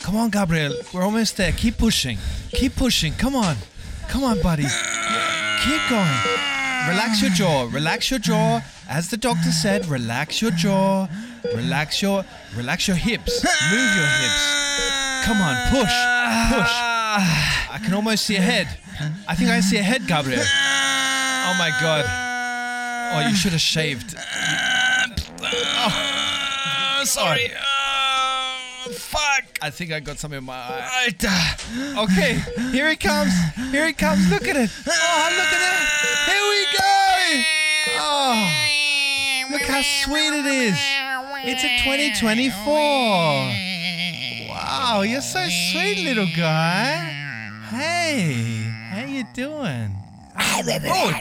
Come on, Gabriel. We're almost there. Keep pushing. Keep pushing. Come on. Come on, buddy. Keep going. Relax your jaw. Relax your jaw. As the doctor said, relax your jaw. Relax your relax your hips. Move your hips. Come on, push. Push. I can almost see a head. I think I see a head, Gabriel. Oh my god. Oh, you should have shaved. Uh, oh, sorry. Oh, fuck. I think I got something in my eye. Alter. Okay, here it comes. Here it comes. Look at it. Oh, look at it. Here we go. Oh, look how sweet it is. It's a 2024. Wow, you're so sweet, little guy. Hey, how you doing? Oh.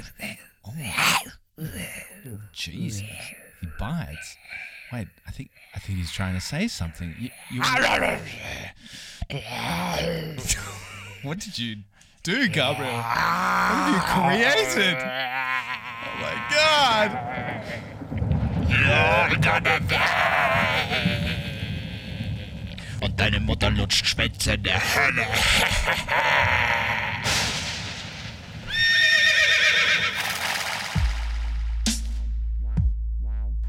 Jesus, he bites. Wait, I think I think he's trying to say something. You, you what did you do, Gabriel? What have you created? Oh my god! Und deine Mutter lutscht Schwänze in der Hölle.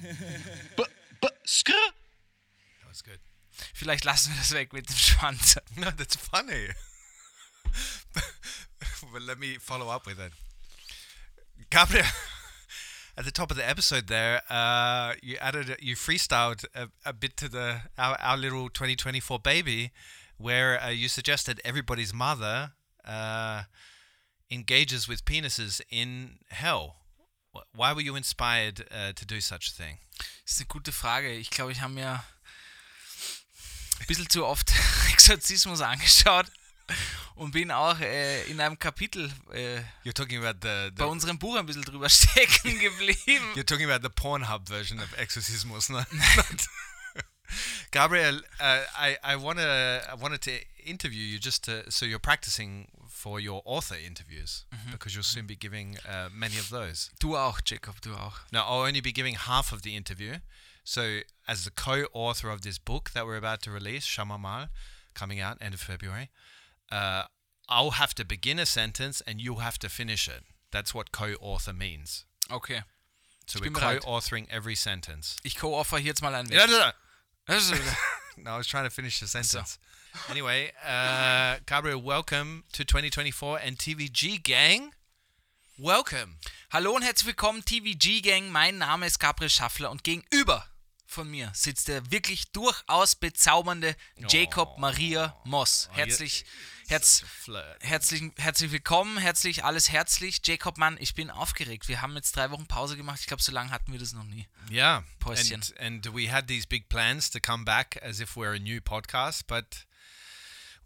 Skr That was good. Vielleicht lassen wir das weg mit dem Schwanz. No, that's funny. but let me follow up with it. Gabriel, at the top of the episode there, uh, you added, you freestyled a, a bit to the our, our little 2024 baby, where uh, you suggested everybody's mother uh, engages with penises in hell. Wh- Why were you inspired uh, to do such a thing? Das ist eine gute Frage. Ich glaube, ich habe mir ein bisschen zu oft Exorzismus angeschaut und bin auch äh, in einem Kapitel äh, You're talking about the, bei the unserem Buch ein bisschen drüber stecken geblieben. You're talking about the Pornhub version of Exorcismus, no? Not- Gabriel, uh, I I wanna I wanted to interview you just to so you're practicing for your author interviews because you'll soon be giving uh, many of those. Du auch, Jacob, du auch. Now I'll only be giving half of the interview. So as the co-author of this book that we're about to release, Shamamal, coming out end of February, uh, I'll have to begin a sentence and you'll have to finish it. That's what co-author means. Okay. So Ich we're co-authoring every sentence. Ich co-offer hier jetzt mal ein No, no, no. Also, No, I was trying to finish the sentence. Anyway, uh, Gabriel, welcome to 2024 and TVG gang. Welcome. Hallo und herzlich willkommen, TVG Gang. Mein Name ist Gabriel Schaffler und gegenüber von mir sitzt der wirklich durchaus bezaubernde Jacob Maria Moss. Herzlich, herz, herzlich, herzlich willkommen, herzlich, alles herzlich. Jacob Mann, ich bin aufgeregt. Wir haben jetzt drei Wochen Pause gemacht. Ich glaube, so lange hatten wir das noch nie. Yeah. Päuschen. And, and we had these big plans to come back as if we're a new podcast, but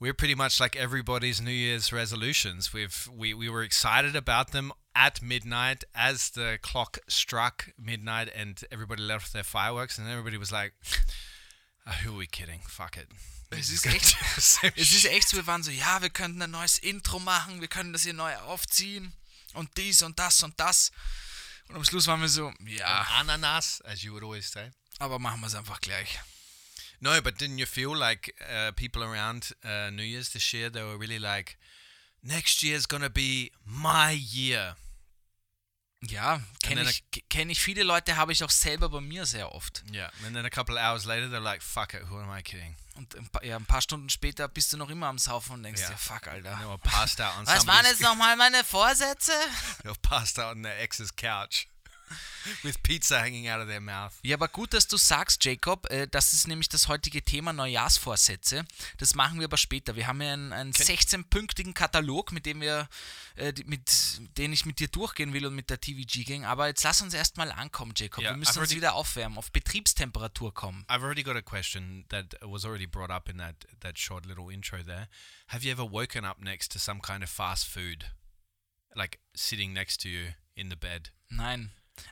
we're pretty much like everybody's New Year's resolutions. We've we, we were excited about them at midnight as the clock struck midnight and everybody left their fireworks and everybody was like, "Ah, who are we kidding? Fuck it. Es ist echt- Es ist shit." echt so, wir waren so, ja, wir könnten ein neues Intro machen, wir können das hier neu aufziehen und dies und das und das. Und am Schluss waren wir so, ja, ananas, as you would always say. aber machen wir es einfach gleich. No, but didn't you feel like uh, people around uh, New Year's this year they were really like, next year's gonna be my year. Ja, kenne ich, kenn ich viele Leute, habe ich auch selber bei mir sehr oft. Yeah. And then a couple of hours later, they're like, fuck it, who am I kidding? Und ein paar, ja, ein paar Stunden später bist du noch immer am Saufen und denkst Ja. dir, fuck, Alter. They were passed out on Was waren jetzt nochmal meine Vorsätze? Were passed out on their ex's couch with pizza hanging out of their mouth. Ja, aber gut, dass du sagst, Jacob. Äh, das ist nämlich das heutige Thema Neujahrsvorsätze. Das machen wir aber später. Wir haben ja einen, einen 16-pünktigen Katalog, mit dem wir, äh, mit den ich mit dir durchgehen will und mit der TVG-Gang. Aber jetzt lass uns erstmal ankommen, Jacob. Ja, wir müssen I've uns wieder aufwärmen, auf Betriebstemperatur kommen. I've already got a question that was already brought up in that, that short little intro there. Have you ever woken up next to some kind of fast food? Like sitting next to you in the bed Nein,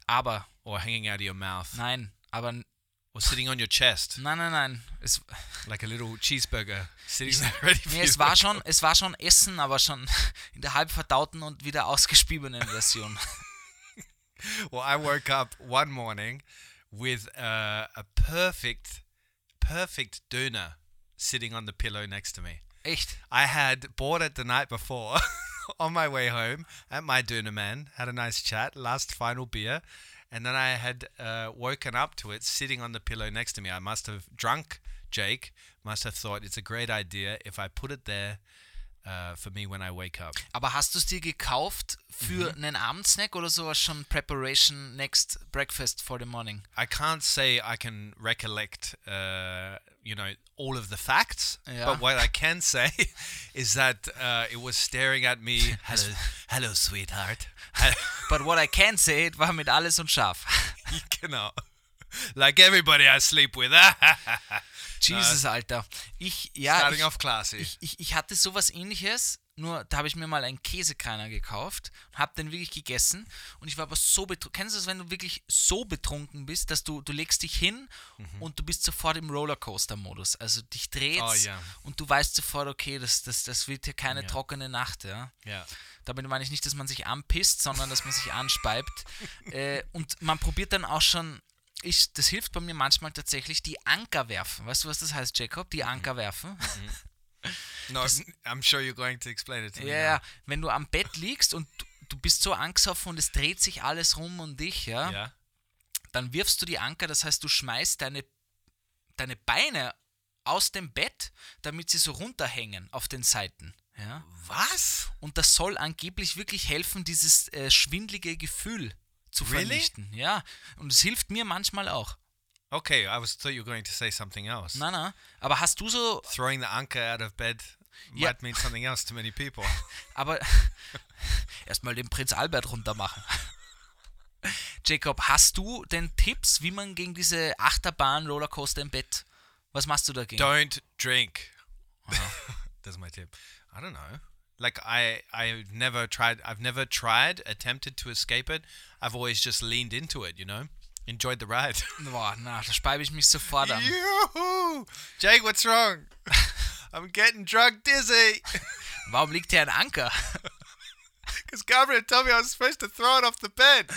aber, or hanging out of your mouth nein, aber, or sitting on your chest nein, nein. Es, like a little cheeseburger sitting there ready for nee, es war schon, es war schon Essen, aber schon in der halb verdauten und wieder ausgespiebenen Version. Well, I woke up one morning with uh, a perfect, perfect doner sitting on the pillow next to me. Echt? I had bought it the night before on my way home at my Döner Man, had a nice chat, last final beer, and then I had uh, woken up to it sitting on the pillow next to me. I must have drunk Jake, must have thought it's a great idea if I put it there uh, for me when I wake up. Aber hast du es dir gekauft für einen Abendsnack oder sowas schon Preparation Next Breakfast for the Morning? I can't say I can recollect, uh, you know, all of the facts, Yeah. but what I can say is that uh, it was staring at me. Hello, hello, sweetheart. But what I can say, it war mit alles und scharf. genau. Like everybody I sleep with. Jesus, Alter. Ich, ja, Starting ich, off classy. ich, ich, ich hatte sowas ähnliches, nur da habe ich mir mal einen Käsekreiner gekauft, habe den wirklich gegessen und ich war aber so betrunken. Kennst du das, wenn du wirklich so betrunken bist, dass du, du legst dich hin und du bist sofort im Rollercoaster-Modus. Also dich dreht Mhm. Oh, ja. und du weißt sofort, okay, das, das, das wird hier keine Ja. trockene Nacht, ja. yeah. Damit meine ich nicht, dass man sich anpisst, sondern dass man sich anspeibt. äh, und man probiert dann auch schon, ich, das hilft bei mir manchmal tatsächlich, die Anker werfen. Weißt du, was das heißt, Jacob? Die Anker werfen. No, I'm sure you're going to explain it to me. Ja, wenn du am Bett liegst und du, du bist so angesoffen und es dreht sich alles rum um dich, ja, Yeah. dann wirfst du die Anker, das heißt, du schmeißt deine, deine Beine aus dem Bett, damit sie so runterhängen auf den Seiten. Ja? Was? Und das soll angeblich wirklich helfen, dieses äh, schwindlige Gefühl zu Really? vernichten. Ja, und es hilft mir manchmal auch. Okay, I was thought you were going to say something else. Na, na. Aber hast du so, Throwing the anchor out of bed Ja. might mean something else to many people. aber erstmal den Prinz Albert runter machen. Jacob, hast du denn Tipps, wie man gegen diese Achterbahn, Rollercoaster im Bett, was machst du dagegen? Don't drink. That's my tip. I don't know. Like I, I've never tried. I've never tried, attempted to escape it. I've always just leaned into it. You know, enjoyed the ride. Boah, na, da speibe ich mich sofort an. Yoo-hoo! Jake, what's wrong? I'm getting drunk dizzy. Warum liegt hier ein Anker? Because Gabriel told me I was supposed to throw it off the bed.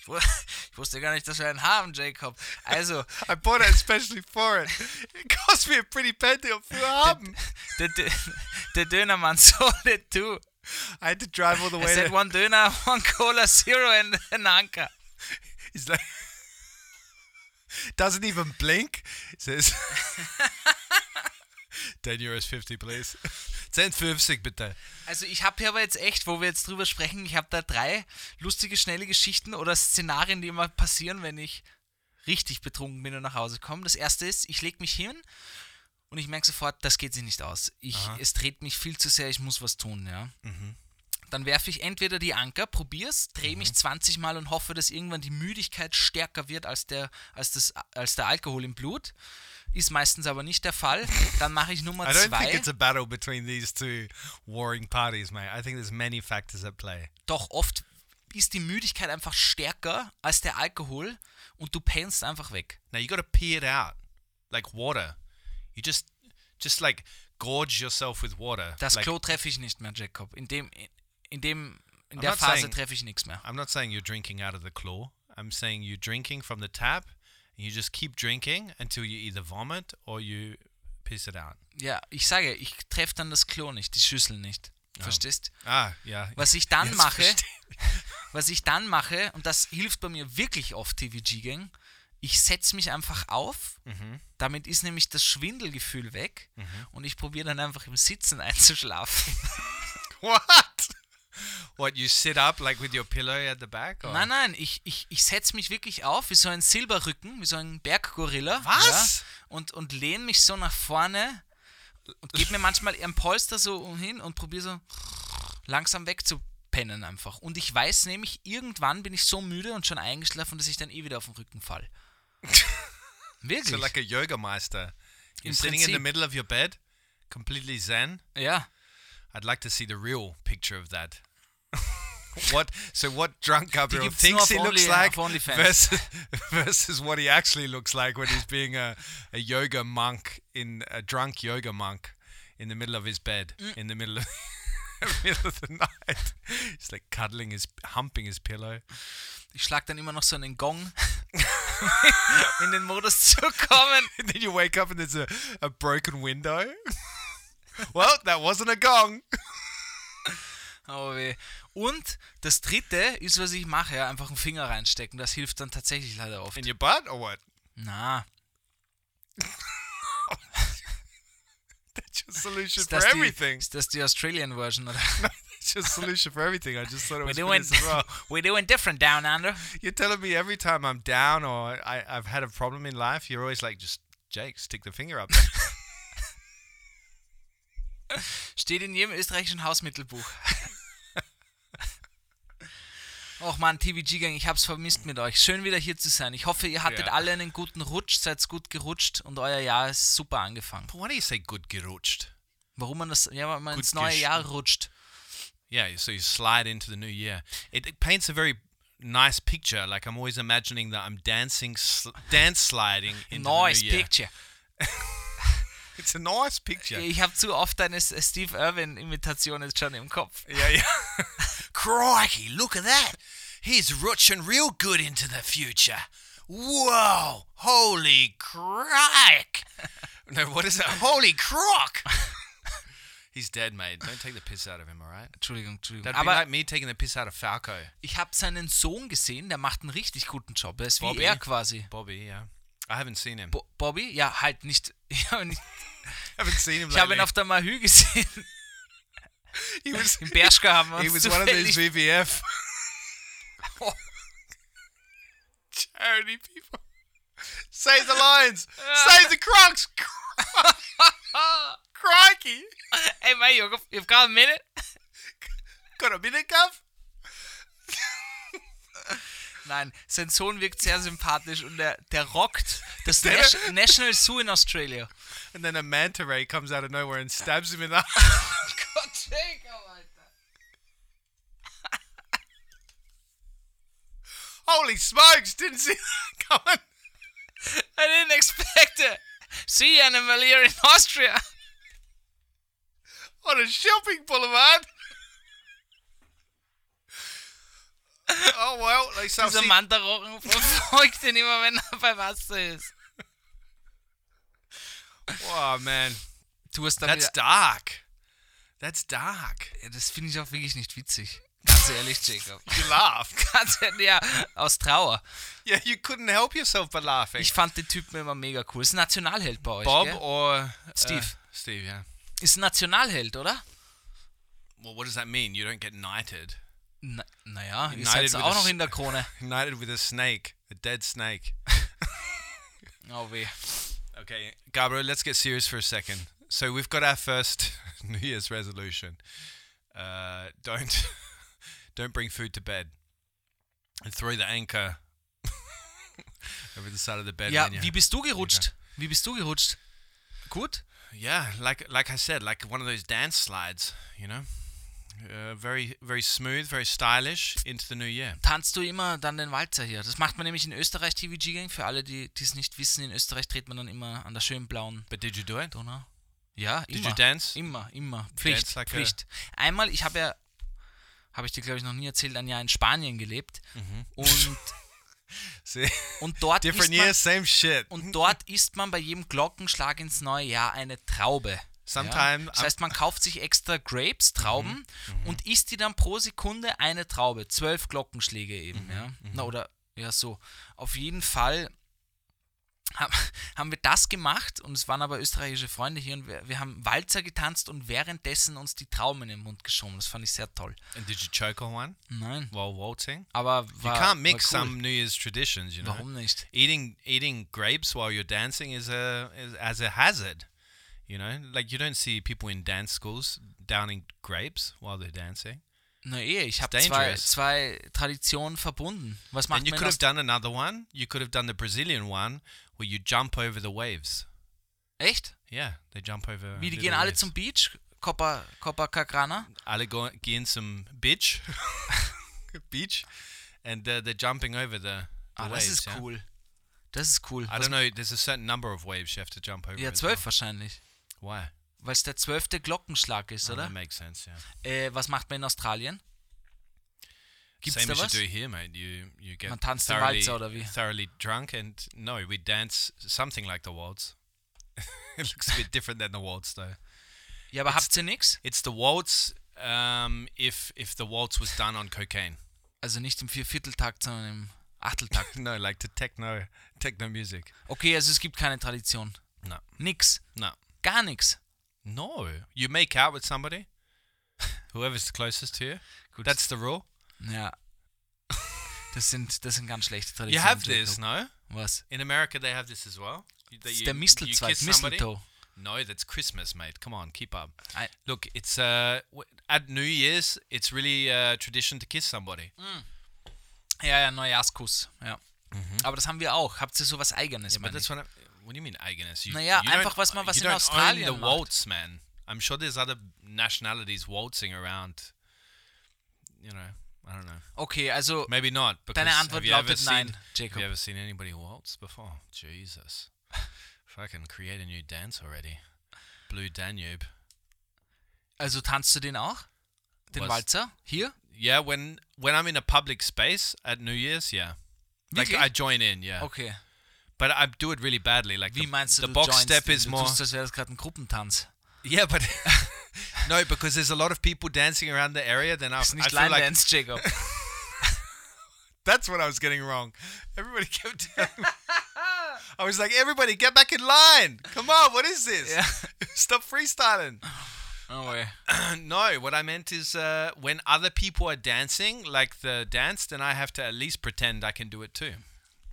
Ich wu- ich wusste gar nicht, dass wir einen haben, Jacob. Also, I bought it especially for it. It cost me a pretty penny for haben. der, Dö- der Dönermann sold it too. I had to drive all the way said there. one Döner, one Cola Zero and an Anker. He's like, doesn't even blink. Says, 10 euros 50, please. 10,50 bitte. Also ich habe hier aber jetzt echt, wo wir jetzt drüber sprechen, ich habe da drei lustige, schnelle Geschichten oder Szenarien, die immer passieren, wenn ich richtig betrunken bin und nach Hause komme. Das erste ist, ich lege mich hin und ich merke sofort, das geht sich nicht aus. Ich, es dreht mich viel zu sehr, ich muss was tun, ja. Dann werfe ich entweder die Anker, probier's, drehe mich 20 Mal und hoffe, dass irgendwann die Müdigkeit stärker wird als der, als das, als der Alkohol im Blut. Ist meistens aber nicht der Fall. Dann mache ich Nummer I don't think zwei. it's a battle between these two warring parties, mate. I think there's many factors at play. Doch oft ist die Müdigkeit einfach stärker als der Alkohol und du pennst einfach weg. Now you got to pee it out like water. You just, just like gorge yourself with water. Das like, Klo treffe ich nicht mehr, Jacob. In dem, in dem, in I'm der Phase treffe ich nichts mehr. I'm not saying you're drinking out of the claw. I'm saying you're drinking from the tap, and you just keep drinking until you either vomit or you piss it out. Ja, ich sage, ich treffe dann das Klo nicht, die Schüssel nicht. Verstehst? Ah, yeah. Was ich dann Jetzt mache, was ich dann mache, und das hilft bei mir wirklich oft TVG-Gang, ich setze mich einfach auf, damit ist nämlich das Schwindelgefühl weg und ich probiere dann einfach im Sitzen einzuschlafen. What? What, you sit up like with your pillow at the back? Or? Nein, nein, ich, ich, ich setze mich wirklich auf wie so ein Silberrücken, wie so ein Berggorilla. Was? Ja, und, und lehne mich so nach vorne und gebe mir manchmal ein Polster so hin und probiere so langsam wegzupennen einfach. Und ich weiß nämlich, irgendwann bin ich so müde und schon eingeschlafen, dass ich dann eh wieder auf den Rücken fall. Wirklich? So like a yoga meister. You're Im sitting in the Prinzip. middle of your bed, completely zen. ja. I'd like to see the real picture of that. what? So what drunk Gabriel thinks he looks like versus, versus what he actually looks like when he's being a, a yoga monk in a drunk yoga monk in the middle of his bed Mm. in the middle of middle of the night. He's like cuddling his humping his pillow. Ich schlag dann immer noch so einen Gong, in den Modus zu kommen. And then you wake up and there's a, a broken window. well, that wasn't a gong. Oh weh. Und das dritte ist, was ich mache, ja, einfach einen Finger reinstecken. Das hilft dann tatsächlich leider oft. In your butt or what? Na, That's your solution for das, die, everything. ist das die Australian Version? Oder? That's your solution for everything. I just thought it We're was for doing, well. we're doing different down under. You're telling me every time I'm down or I, I've had a problem in life, you're always like, just Jake, stick the finger up. Steht in jedem österreichischen Hausmittelbuch. Och man, TVG-Gang, ich hab's vermisst mit euch. Schön wieder hier zu sein. Ich hoffe, ihr hattet Ja. alle einen guten Rutsch, seid gut gerutscht und euer Jahr ist super angefangen. Why do you say good gerutscht? Warum man das, ja, weil man Gut ins neue Jahr rutscht. Yeah, so you slide into the new year. It, it paints a very nice picture. Like I'm always imagining that I'm dancing, sl- dance sliding into Nice the new year. picture. It's a nice picture. Ich habe zu oft eine S- Steve Irwin-Imitation jetzt schon im Kopf. Yeah, yeah. Crikey, look at that. He's rutsching real good into the future. Whoa, holy crike. No, what is that? Holy crock. He's dead, mate. Don't take the piss out of him, all right? Entschuldigung, Entschuldigung. That'd be Aber like me taking the piss out of Falco. ich habe seinen Sohn gesehen, der macht einen richtig guten Job. Er ist wie Bobby? er quasi. Bobby, yeah. I haven't seen him. Bo Bobby? Ja, halt nicht. Ich habe nicht, I haven't seen him ich habe ihn lately. auf der Mahü gesehen. He was, Im Bershka he was one of these VVF oh. charity people. Save the lions. Save the crocs. Crikey. Hey, mate, you've, you've got a minute? Got a minute, Gav? Nein, sein Sohn wirkt sehr sympathisch und der, der rockt das Nas National Zoo in Australia. And then a manta ray comes out of nowhere and stabs him in the Jacob, Alter. Holy smokes, didn't see that coming. I didn't expect it. See animal here in Austria. On a shopping boulevard. oh well, least I've Dieser seen, Manta-Rochen verfolgt ihn immer, wenn er bei Wasser ist. Oh man, Du hast da that's wieder, dark. That's dark. Ja, das finde ich auch wirklich nicht witzig. Ganz ehrlich, Jacob. You laughed. Ganz ehrlich, ja, aus Trauer. Yeah, you couldn't help yourself but laughing. Ich fand den Typen immer mega cool. Ist ein Nationalheld bei euch, Bob gell? or Steve. Uh, Steve, yeah. Ist ein Nationalheld, oder? Well, what does that mean? You don't get knighted. Na, naja, ihr seid auch noch in der Krone. Knighted with a snake, a dead snake. Oh weh. Okay, Gabriel, let's get serious for a second. So we've got our first New Year's resolution. Uh, don't don't bring food to bed, and throw the anchor over the side of the bed. You- wie bist du gerutscht? Wie bist du gerutscht? Gut? yeah, like like I said, like one of those dance slides, you know. Uh, very very smooth, very stylish into the new year. Tanzt du immer dann den Walzer hier? Das macht man nämlich in Österreich TVG Gang. Für alle, die es nicht wissen, in Österreich dreht man dann immer an der schönen blauen But did you do it? Donau. Ja, Did immer. you dance? Immer, immer. Pflicht, Dance like Pflicht. Einmal, ich habe ja, habe ich dir glaube ich noch nie erzählt, ein Jahr in Spanien gelebt und, See, und dort different isst man, year, same shit. und dort isst man bei jedem Glockenschlag ins neue Jahr eine Traube. Sometime Das heißt, man kauft sich extra Grapes, Trauben und isst die dann pro Sekunde eine Traube. Zwölf Glockenschläge eben, ja. Na, oder ja, so. Auf jeden Fall haben wir das gemacht und es waren aber österreichische Freunde hier und wir, wir haben Walzer getanzt und währenddessen uns die Trauben in den Mund geschoben. Das fand ich sehr toll. and did you choke on one Nein, while waltzing? aber You war, can't mix cool. some New Year's traditions, you know. Warum nicht? Eating eating grapes while you're dancing is a is as a hazard. You know, like you don't see people in dance schools downing grapes while they're dancing. Na eh, ich habe zwei, zwei Traditionen verbunden. Was macht And you could have done another one. You could have done the Brazilian one where you jump over the waves. Echt? Yeah, they jump over. Wie, die gehen alle waves. zum Beach? Copa, Copacabana? alle go, gehen zum Beach, beach, and uh, they're jumping over the, the Ah, waves. das ist yeah? cool. Das ist cool. I Was- don't know. There's a certain number of waves you have to jump over. Ja, zwölf wahrscheinlich. Well. Why? Weil es der zwölfte Glockenschlag ist, Oh, oder? that makes sense. Yeah. Äh, was macht man in Australien? Gibt's Same as was? you do here, mate. You you get Man tanzt thoroughly, Walzer, oder wie? thoroughly drunk, and no, we dance something like the waltz. it looks a bit different than the waltz, though. Ja, aber habt ihr nix? It's the waltz um, if if the waltz was done on cocaine. Also nicht im Viervierteltakt, sondern im Achteltakt. no, like the techno techno music. Okay, also es gibt keine Tradition. No, Nix. no. Gar nix. No, you make out with somebody, whoever's the closest to you. Gut. That's the rule. Ja. Das sind, das sind ganz schlechte You Traditionen. have Jacob. this, no? Was? In America, they have this as well. You- that Das ist you- der you Mistelzweig. Mistletoe. No, that's Christmas, mate. Come on, keep up. I- Look, it's uh at New Year's. It's really uh, tradition to kiss somebody. Ja, ja, Neujahrskuss. Ja. Aber das haben wir auch. Habt ihr sowas Eigenes? Yeah, but that's what. I, what do you mean, eigenes? You, Naja, you einfach was man- was you in Australien own the waltz, man. I'm sure there's other nationalities waltzing around. You know, I don't know. Okay, also Maybe not. Deine Antwort have you ever lautet seen, nein, Have Jacob. you ever seen anybody waltz before? Jesus. can create a new dance already. Blue Danube. Also tanzt du den auch? Den Was? Walzer? Hier? Yeah, when when I'm in a public space at New Year's, yeah. Like Wirklich? I join in, yeah. Okay. But I do it really badly. Like Wie the, meinst du, the du box joinst step is du more tust, als wäre das gerade ein Gruppentanz. Yeah, but no, because there's a lot of people dancing around the area. Then I, I feel Line like Dance, Jacob. that's what I was getting wrong. Everybody kept. Dancing. I was like, everybody, get back in line. Come on, what is this? Ja. Stop freestyling. Oh, weh. no, what I meant is uh, when other people are dancing like the dance, then I have to at least pretend I can do it too.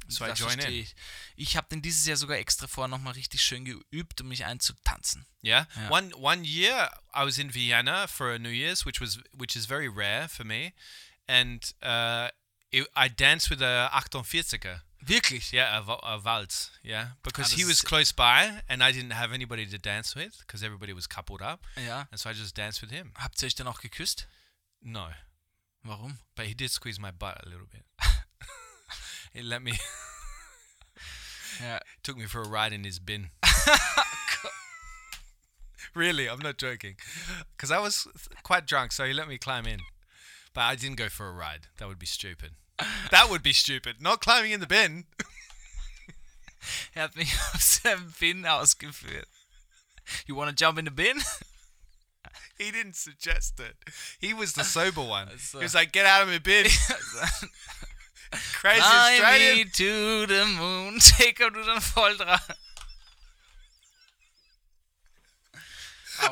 So I Das join verstehe in. ich. Ich habe den dieses Jahr sogar extra vorher nochmal richtig schön geübt, um mich einzutanzen. Yeah. Yeah. One one year I was in Vienna for a New Year's, which was which is very rare for me, and uh, it, I danced with a 48er. Wirklich? Yeah, a, a waltz. Yeah, because Ah, he was close by, and I didn't have anybody to dance with because everybody was coupled up, Ja. and so I just danced with him. Habt ihr euch dann auch geküsst? No, Warum? but he did squeeze my butt a little bit. he let me yeah. took me for a ride in his bin. really, I'm not joking. Because I was quite drunk, so he let me climb in. But I didn't go for a ride. That would be stupid. That would be stupid. Not climbing in the bin. Er hat mich auf seinem Bin ausgeführt. You wanna jump in the bin? He didn't suggest it. He was the sober one. He was like, get out of my bin. Crazy Fly Australian. me to the moon. Jacob, du dann voll dran.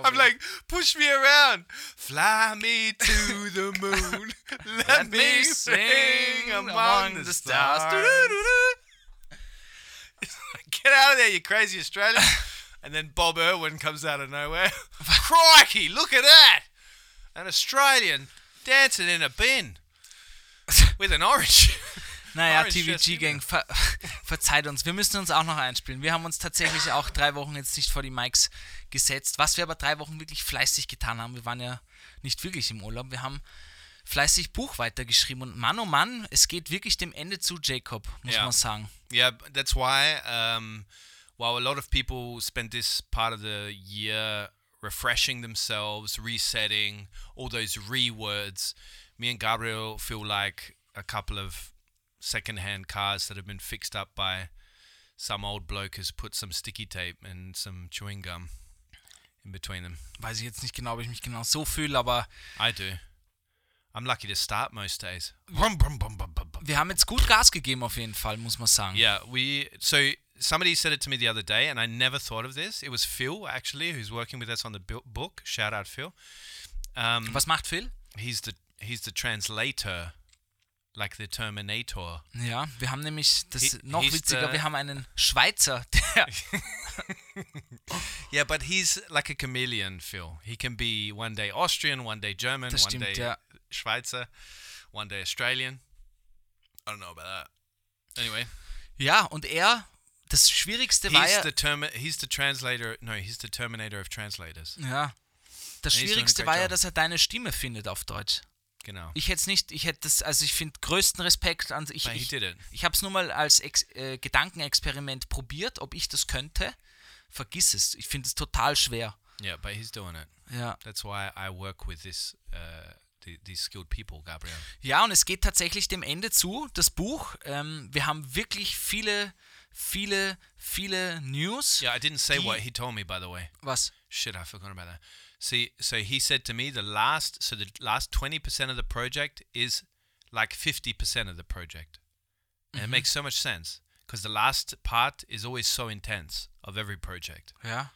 I'm like, push me around. Fly me to the moon. Let, me sing among the stars. Get out of there, you crazy Australian. and then Bob Irwin comes out of nowhere. Crikey, look at that. An Australian dancing in a bin with an orange. Naja, TVG. Gang, ver verzeiht uns. Wir müssen uns auch noch einspielen. Wir haben uns tatsächlich auch drei Wochen jetzt nicht vor die Mics gesetzt. Was wir aber drei Wochen wirklich fleißig getan haben, wir waren ja nicht wirklich im Urlaub. Wir haben fleißig Buch weitergeschrieben und Mann, oh Mann, es geht wirklich dem Ende zu, Jacob, muss Ja. man sagen. Yeah, that's why. Um, while a lot of people spend this part of the year refreshing themselves, resetting, all those re words, me and Gabriel feel like a couple of second-hand cars that have been fixed up by some old bloke has put some sticky tape and some chewing gum. in between them. Weiß ich jetzt nicht genau, ob ich mich genau so fühle, aber I do. I'm lucky to start most days. wir haben jetzt gut Gas gegeben auf jeden Fall, muss man sagen. Yeah, we. So somebody said it to me the other day, and I never thought of this. It was Phil actually, who's working with us on the book. Shout out Phil. Um, Was macht Phil? he's the he's the translator, like the Terminator. Ja, wir haben nämlich, das He- noch witziger, wir haben einen Schweizer, der, Yeah, but he's like a chameleon, Phil. He can be one day Austrian, one day German, Das one stimmt, day ja. Schweizer, one day Australian. I don't know about that. Anyway, ja, und er, das Schwierigste war he's ja, the term he's the translator. No, he's the Terminator of translators. ja, das Schwierigste war ja, dass er deine Stimme findet auf Deutsch. Genau. Ich hätte es nicht, ich hätte das, also ich finde größten Respekt an, ich, he ich, it. ich habe es nur mal als Ex äh, Gedankenexperiment probiert, ob ich das könnte. Vergiss es, ich finde es total schwer. Yeah, but he's doing it. Ja. That's why I work with this uh, the, these skilled people, Gabriel. Ja, und es geht tatsächlich dem Ende zu, das Buch. Ähm, wir haben wirklich viele, viele, viele News. Yeah, I didn't say what he told me, by the way. Was? Shit, I forgot about that. See, so he said to me the last, so the last 20% of the project is like 50% of the project. And it mm-hmm. makes so much sense because the last part is always so intense of every project. Ja.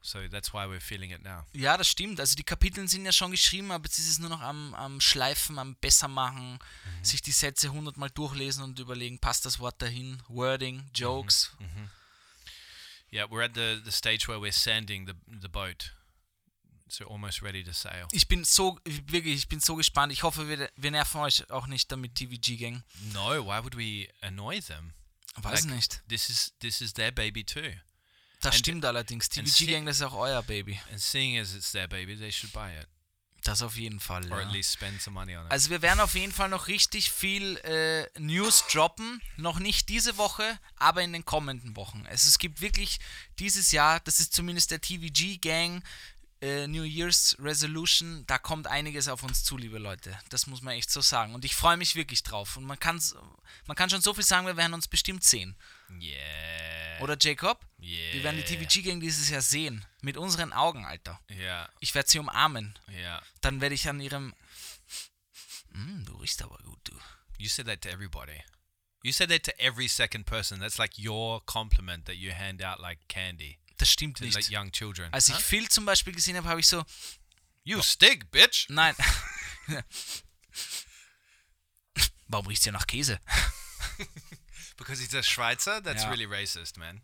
So that's why we're feeling it now. Ja, das stimmt. Also die Kapitel sind ja schon geschrieben, aber jetzt ist es nur noch am, am Schleifen, am Bessermachen, mhm. sich die Sätze hundertmal durchlesen und überlegen, passt das Wort dahin, Wording, mhm. Jokes. Mhm. Yeah, we're at the, the stage where we're sanding the, the boat. So almost ready to sail. Ich bin so, wirklich, ich bin so gespannt. Ich hoffe, wir, wir nerven euch auch nicht damit, TVG-Gang. No, why would we annoy them? Weiß Like, nicht. This is this is their baby too. Das and- stimmt allerdings. TVG-Gang, das ist auch euer Baby. And seeing as it's their baby, they should buy it. Das auf jeden Fall. Or ja. at least spend some money on it. Also wir werden auf jeden Fall noch richtig viel äh, News droppen. Noch nicht diese Woche, aber in den kommenden Wochen. Also es gibt wirklich dieses Jahr, das ist zumindest der TVG Gang äh, New Year's Resolution, da kommt einiges auf uns zu, liebe Leute. Das muss man echt so sagen. Und ich freue mich wirklich drauf. Und man, kann's, man kann schon so viel sagen, wir werden uns bestimmt sehen. yeah. Oder Jacob? yeah. Wir werden die TVG Gang dieses Jahr sehen. Mit unseren Augen, Alter. Yeah. Ich werde sie umarmen. Yeah. Dann werde ich an ihrem... Mm, du riechst aber gut, du. You said that to everybody. You said that to every second person. That's like your compliment that you hand out like candy Das stimmt nicht. like young children. Als ich Huh? Phil zum Beispiel gesehen habe, habe ich so, You stink, bitch. nein. Warum riecht ja nach Käse? Because he's a Schweizer? That's Yeah. really racist, man.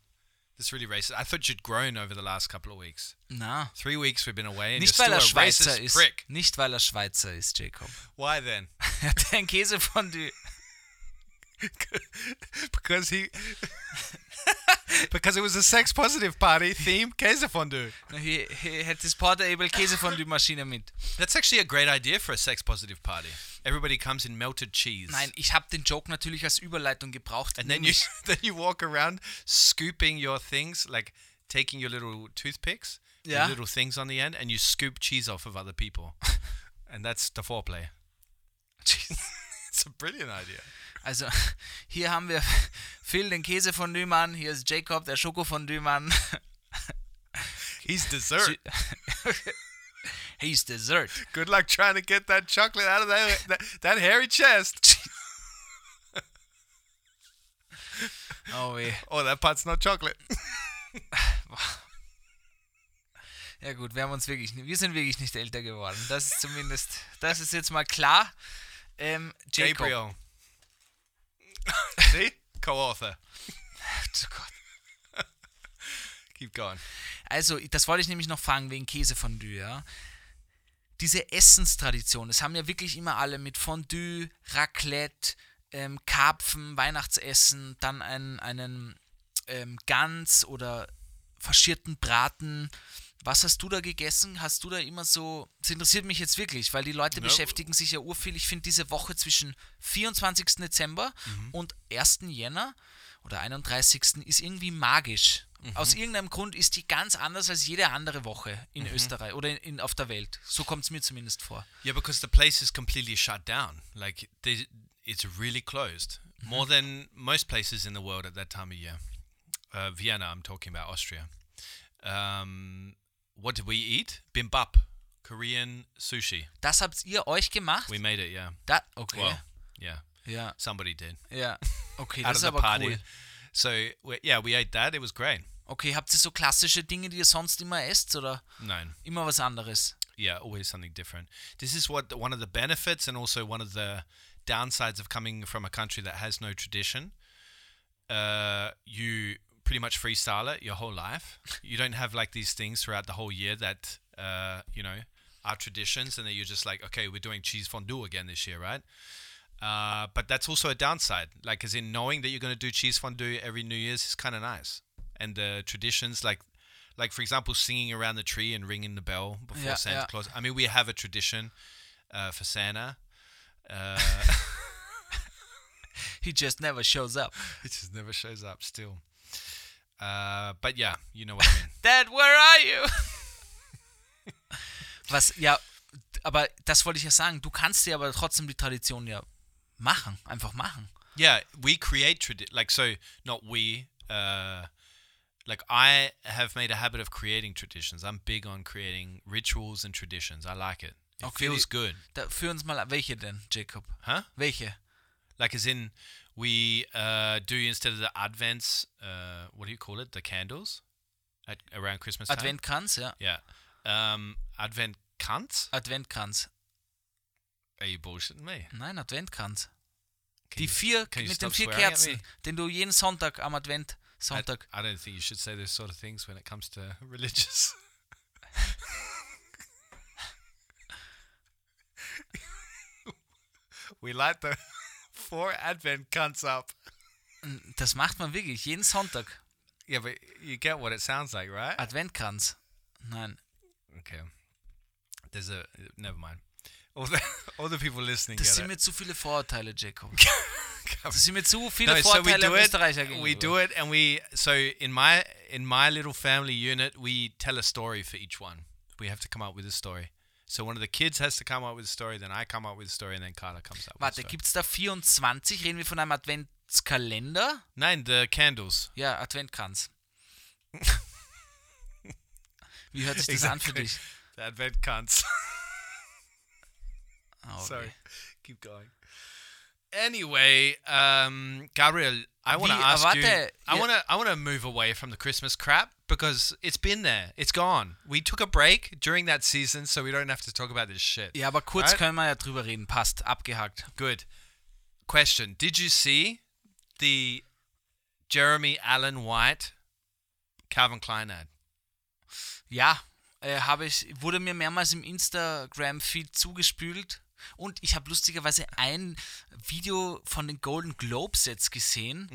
That's really racist. I thought you'd grown over the last couple of weeks. Na, Three weeks we've been away and nicht you're weil still er Schweizer ist. prick. Nicht weil er Schweizer ist, Jacob. Why then? Er hat ein Käsefondue. because he because it was a sex positive party theme Käsefondue. He, he hat das Portable Käsefondue-Maschine mit. That's actually a great idea for a sex positive party. Everybody comes in melted cheese. Nein, ich habe den Joke natürlich als Überleitung gebraucht. And then you then you walk around scooping your things, like taking your little toothpicks, the Yeah. little things on the end, and you scoop cheese off of other people. and that's the foreplay. It's a brilliant idea. Also, hier haben wir Phil, den Käsefondue-Mann. Hier ist Jacob, der Schokofondue-Mann. He's dessert. He's dessert. Good luck trying to get that chocolate out of that that, that hairy chest. Oh weh. Oh, that part's not chocolate. Ja gut, wir haben uns wirklich, wir sind wirklich nicht älter geworden. Das ist zumindest, das ist jetzt mal klar. Ähm, Jacob. Gabriel. See? Co-author. Oh Gott. Keep going. Also, das wollte ich nämlich noch fragen wegen Käsefondue, ja. Diese Essenstradition, das haben ja wirklich immer alle mit Fondue, Raclette, ähm, Karpfen, Weihnachtsessen, dann einen, einen ähm, Gans oder faschierten Braten. Was hast du da gegessen? Hast du da immer so. Das interessiert mich jetzt wirklich, weil die Leute Ja. beschäftigen sich ja urviel. Ich finde diese Woche zwischen 24. Dezember und 1. Jänner oder 31. ist irgendwie magisch. Aus irgendeinem Grund ist die ganz anders als jede andere Woche in Österreich oder in, in, auf der Welt. So kommt es mir zumindest vor. Yeah, because the place is completely shut down. Like they, it's really closed. More than most places in the world at that time of year. Uh, Vienna, I'm talking about Austria. Um, what did we eat? Bimbap, Korean sushi. Das habt ihr euch gemacht? We made it, yeah. That okay. Well, yeah, ja, somebody did. Yeah. Okay, Out das of ist the party. cool. So we, yeah, we ate that. It was great. Okay, habt ihr so klassische Dinge, die ihr sonst immer esst oder No, immer was anderes? yeah, always something different. This is what one of the benefits and also one of the downsides of coming from a country that has no tradition. Uh, you pretty much freestyle it your whole life. You don't have like these things throughout the whole year that uh, you know are traditions, and then you're just like, okay, we're doing cheese fondue again this year, right? Uh, but that's also a downside. Like, as in knowing that you're going to do cheese fondue every New Year's is kind of nice. And the traditions, like, like for example, singing around the tree and ringing the bell before Yeah, Santa yeah. Claus. I mean, we have a tradition uh, for Santa. Uh, He just never shows up. He just never shows up still. Uh, but yeah, you know what I mean. Dad, where are you? Was, ja, aber das wollte ich ja sagen. Du kannst dir aber trotzdem die Tradition ja machen. Einfach machen. Yeah, we create tradi- like so. Not we. Uh, like I have made a habit of creating traditions. I'm big on creating rituals and traditions. I like it. It Okay. feels good, Da, führ uns mal, welche denn, Jacob? huh? Welche? Like as in, we uh, do instead of the advents. Uh, what do you call it? The candles at around Christmas time. Adventkranz, ja. Yeah. Um, Advent cunts. Adventkranz. Are you bullshitting me? Nein, Adventkranz. Can Die you- vier, mit den vier Kerzen, den du jeden Sonntag am Advent, I, Sonntag, I don't think you should say those sort of things when it comes to religious. we light the four Advent cunts up. das macht man wirklich, jeden Sonntag. Yeah, but you get what it sounds like, right? Adventkranz. Nein, Okay. There's a never mind. All the all the people listening das sind it. mir zu viele Vorurteile, Jacob. Das sind mir zu viele No, so we Vorurteile do it. Österreicher gegenüber. We do it, and we so in my in my little family unit, we tell a story for each one. We have to come up with a story. So one of the kids has to come up with a story, then I come up with a story, and then Carla comes up. with a Warte, story. gibt's da 24? Reden wir von einem Adventskalender? Nein, the candles. Ja, Adventkranz. Wie hört sich das an für Exactly. dich? The Advent cunts. Oh, Sorry, keep going. Anyway, um, Gabriel, I want to Wie- ask you. warte, I ja- want to. I want to move away from the Christmas crap because it's been there. It's gone. We took a break during that season, so we don't have to talk about this shit. Ja, aber kurz Right? können wir ja drüber reden. Passt, abgehakt. Good. Question: Did you see the Jeremy Allen White Calvin Klein ad? Ja, äh, habe ich, wurde mir mehrmals im Instagram-Feed zugespült. Und ich habe lustigerweise ein Video von den Golden Globes jetzt gesehen,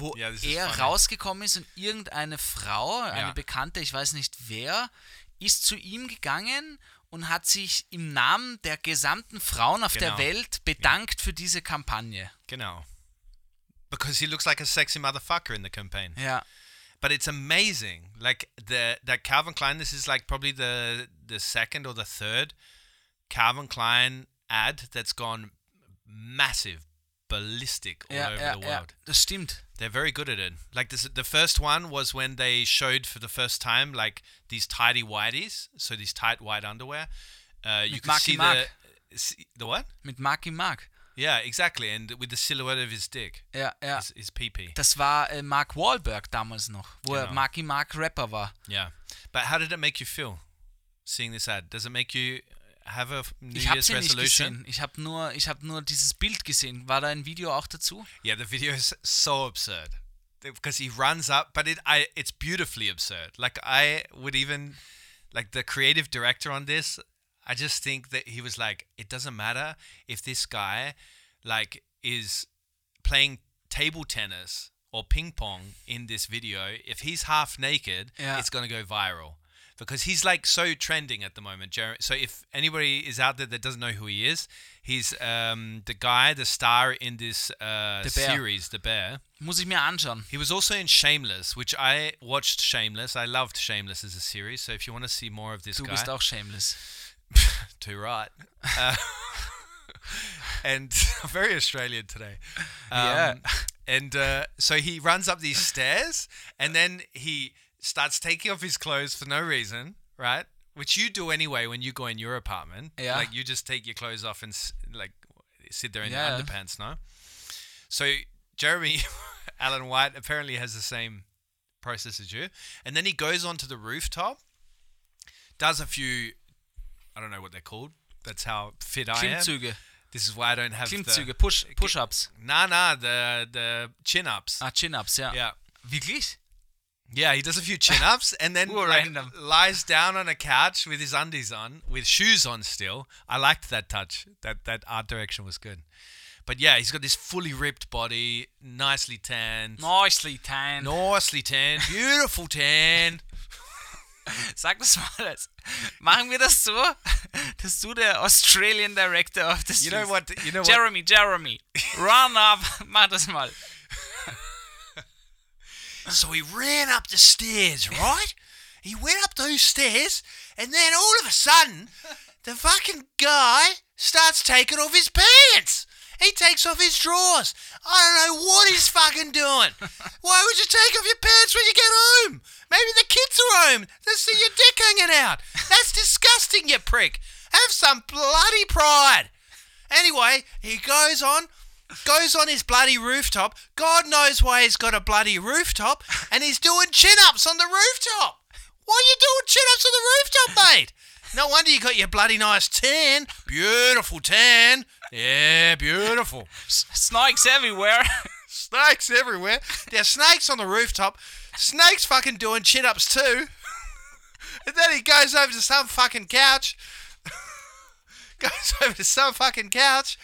wo. Ja, er funny. rausgekommen ist und irgendeine Frau, eine Ja. Bekannte, ich weiß nicht wer, ist zu ihm gegangen und hat sich im Namen der gesamten Frauen auf der Genau. Welt bedankt für diese Kampagne. Genau. Because he looks like a sexy motherfucker in the campaign. Ja, but it's amazing. Like the that Calvin Klein. This is like probably the the second or the third Calvin Klein ad that's gone massive, ballistic all ja, over ja, the ja, world. das stimmt. They're very good at it. Like this, the first one was when they showed for the first time like these tidy whities, so these tight white underwear. Uh, you could see Mark. the see- the what? Mit Marky Mark. Yeah, exactly, and with the silhouette of his dick, Ja, ja. his, his pee Das war äh, Mark Wahlberg damals noch, wo er Genau. Marky Mark Rapper war. Yeah, but how did it make you feel seeing this ad? Does it make you have a New Ich Year's resolution? Ich habe nur, ich habe nur dieses Bild gesehen. War da ein Video auch dazu? Yeah, the video is so absurd because he runs up, but it I it's beautifully absurd. Like I would even like the creative director on this. I just think that he was like, it doesn't matter if this guy like is playing table tennis or ping pong in this video. If he's half naked, Yeah. it's gonna go viral. Because he's like so trending at the moment, Jer- So if anybody is out there that doesn't know who he is, he's um, the guy, the star in this uh, The series, The Bear. Muss ich mir anschauen. He was also in Shameless, which I watched. Shameless, I loved Shameless as a series. So if you want to see more of this Du guy, bist auch shameless. too right. Uh, and very Australian today. Um, Yeah. And uh, so he runs up these stairs, and then he starts taking off his clothes for no reason, right? Which you do anyway when you go in your apartment. Yeah. Like you just take your clothes off and like sit there in Yeah. your underpants, no? So Jeremy Alan White apparently has the same process as you, and then he goes onto the rooftop, does a few, I don't know what they're called. That's how fit I am. Klimmzüge. This is why I don't have Klimmzüge, the Push, Push-Ups. Nah, nah, the the chin ups. Ah, Chin-Ups, ja. Yeah. Wirklich? Yeah, he does a few chin ups and then Ooh, like, random. lies down on a couch with his undies on, with shoes on still. I liked that touch. That that art direction was good. But yeah, he's got this fully ripped body, nicely tanned. Nicely tanned. Nicely tanned, beautiful tan. Sag das mal. Als, machen wir das so, dass du der Australian Director of the You know what? You know what? Jeremy, Jeremy, run up. Mach das mal. So he ran up the stairs, right? he went up those stairs, and then all of a sudden, the fucking guy starts taking off his pants. He takes off his drawers. I don't know what he's fucking doing. Why would you take off your pants when you get home? Maybe the kids are home. They see your dick hanging out. That's disgusting, you prick. Have some bloody pride. Anyway, he goes on, goes on his bloody rooftop. God knows why he's got a bloody rooftop, and he's doing chin ups on the rooftop. Why are you doing chin ups on the rooftop, mate? No wonder you got your bloody nice tan. Beautiful tan. Yeah, beautiful. S- Snikes everywhere. Snakes everywhere. There's snakes on the rooftop. Snakes fucking doing chin ups too. And then he goes over to some fucking couch. goes over to some fucking couch.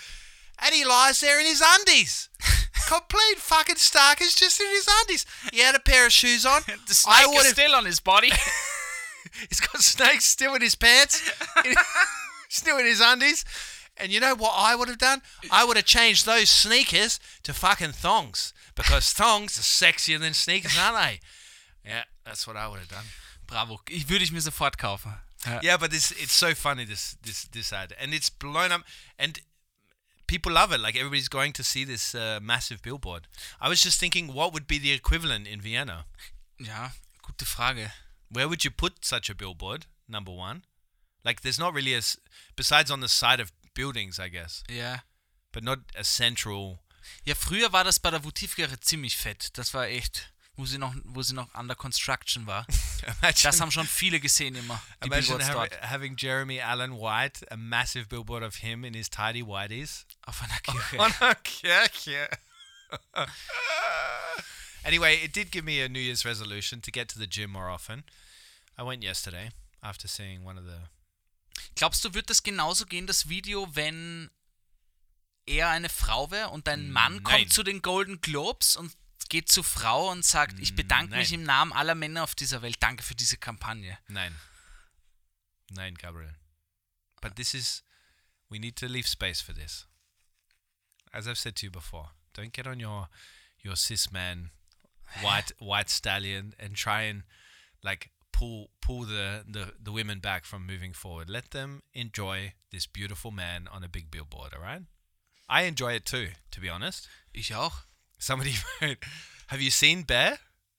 And he lies there in his undies. Complete fucking stark is just in his undies. He had a pair of shoes on. The I snake is still on his body. He's got snakes still in his pants, still in his undies. And you know what I would have done? I would have changed those sneakers to fucking thongs because thongs are sexier than sneakers, aren't they? Yeah, that's what I would have done. Bravo. Ich würde ich mir sofort kaufen. Yeah, but this it's so funny this this this ad, and it's blown up, and people love it. Like everybody's going to see this uh, massive billboard. I was just thinking, what would be the equivalent in Vienna? Yeah, gute Frage. Where would you put such a billboard? Number one, like there's not really a besides on the side of buildings, I guess, Yeah. but not a central. Ja, früher war das bei der Votivgare ziemlich fett. Das war echt, wo sie noch, wo sie noch under construction war. Imagine, Das haben schon viele gesehen immer. Imagine dort. having Jeremy Allen White, a massive billboard of him in his tidy whities. Auf einer Kirche. on a kirche. anyway, it did give me a New Year's resolution to get to the gym more often. I went yesterday after seeing one of the. Glaubst du, wird das genauso gehen, das Video, wenn er eine Frau wäre und dein Mann Nein. kommt zu den Golden Globes und geht zur Frau und sagt, ich bedanke mich Nein. im Namen aller Männer auf dieser Welt, danke für diese Kampagne. Nein. Nein, Gabriel. But this is. We need to leave space for this. As I've said to you before, don't get on your your cis man white white stallion and try and like pull pull the, the, the women back from moving forward. Let them enjoy this beautiful man on a big billboard, all right? I enjoy it too, to be honest. Ich auch. Somebody wrote, have you seen Bear?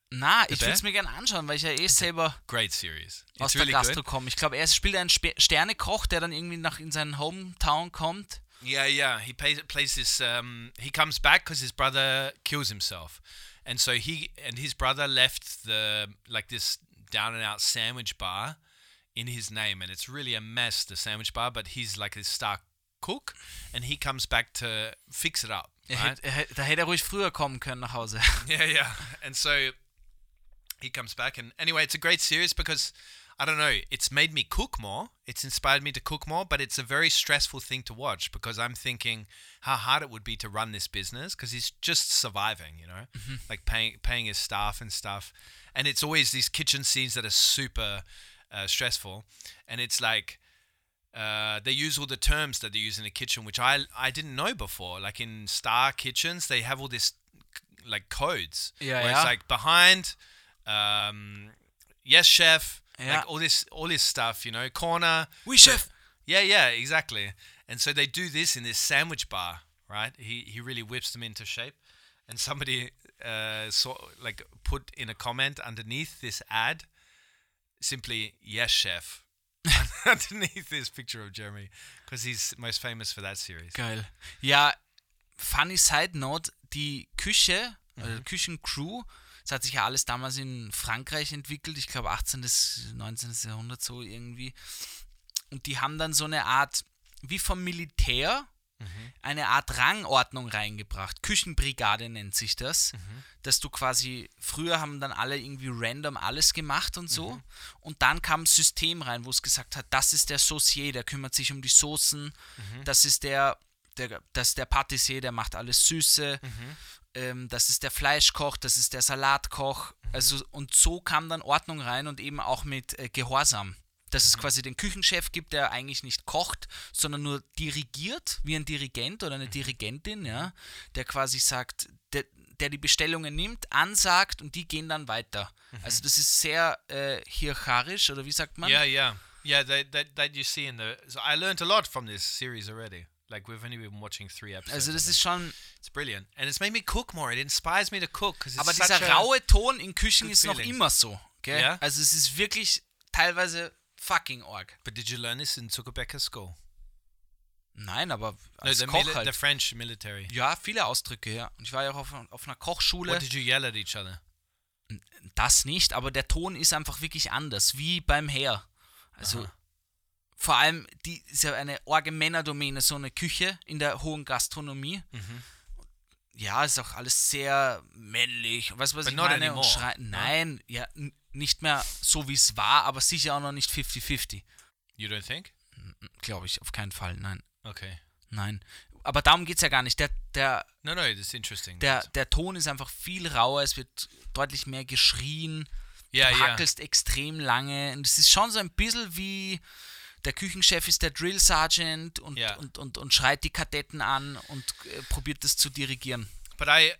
Na, ich würde es mir gerne anschauen, weil ich ja eh selber Great series. It's aus really der good. Gastro komme. Ich glaube, er spielt einen Spe Sternekoch, der dann irgendwie nach in seinen Hometown kommt. Yeah, yeah. He plays plays this. Um, he comes back because his brother kills himself, and so he and his brother left the like this down and out sandwich bar in his name, and it's really a mess. The sandwich bar, but he's like a star cook, and he comes back to fix it up. Er Right? hätte, er, hätte- da hätte er ruhig früher kommen können nach Hause. yeah, yeah. And so he comes back, and anyway, it's a great series because I don't know, it's made me cook more. It's inspired me to cook more, but it's a very stressful thing to watch because I'm thinking how hard it would be to run this business because he's just surviving, you know, like paying paying his staff and stuff. And it's always these kitchen scenes that are super uh, stressful, and it's like. Uh, they use all the terms that they use in the kitchen, which I I didn't know before. Like in star kitchens, they have all this like codes. Yeah, where yeah. It's like behind, um, yes, chef. Yeah. Like all this, all this stuff, you know, corner. Oui, chef. Yeah, yeah, exactly. And so they do this in this sandwich bar, right? He he really whips them into shape. And somebody uh, saw like put in a comment underneath this ad, simply yes chef underneath this picture of Jeremy because he's most famous for that series. Geil. Ja, funny side note, die Küche, Mhm. also Küchencrew, das hat sich ja alles damals in Frankreich entwickelt, ich glaube 18. bis 19. Jahrhundert so irgendwie. Und die haben dann so eine Art, wie vom Militär, Mhm. eine Art Rangordnung reingebracht. Küchenbrigade nennt sich das. Mhm. Dass du quasi, früher haben dann alle irgendwie random alles gemacht und so. Mhm. Und dann kam ein System rein, wo es gesagt hat, das ist der Saucier, der kümmert sich um die Soßen. Mhm. Das ist der, der, das ist der Patissier, der macht alles Süße. Mhm. Ähm, das ist der Fleischkoch, das ist der Salatkoch. Mhm. Also, und so kam dann Ordnung rein und eben auch mit äh, Gehorsam. Dass Mhm. es quasi den Küchenchef gibt, der eigentlich nicht kocht, sondern nur dirigiert, wie ein Dirigent oder Mhm. eine Dirigentin, ja, der quasi sagt, der, der die Bestellungen nimmt, ansagt und die gehen dann weiter. Mhm. Also das ist sehr äh, hierarchisch, oder wie sagt man? Yeah, yeah, yeah. That, that that you see in the. So I learned a lot from this series already. Like we've only been watching three episodes. Also das ist schon, it's brilliant, and it's made me cook more. It inspires me to cook it's aber dieser raue Ton in Küchen ist noch feeling. immer so. Gell? Ja? Also es ist wirklich teilweise fucking arg. But did you learn this in Zuckerbecker school? Nein, aber No, als the, Koch mili- halt. the French military. Ja, viele Ausdrücke, ja. Und ich war ja auch auf, auf einer Kochschule. What did you yell at each other? Das nicht, aber der Ton ist einfach wirklich anders, wie beim Heer. Also vor allem, die ist ja eine orge Männerdomäne, so eine Küche in der hohen Gastronomie. Mhm. Ja, ist auch alles sehr männlich. Weißt du, was But ich meine? anymore, Und schrei- ne? Nein, ja, nicht mehr so, wie es war, aber sicher auch noch nicht 50-50. You don't think? Glaube ich, auf keinen Fall. Nein, Okay. nein. Aber darum geht es ja gar nicht. Der, der, No, no, that's interesting. der, der Ton ist einfach viel rauer, es wird deutlich mehr geschrien. yeah, du yeah. hackelst extrem lange. Und es ist schon so ein bisschen wie der Küchenchef ist der Drill Sergeant und, Ja. und, und, und schreit die Kadetten an und äh, probiert das zu dirigieren. But I,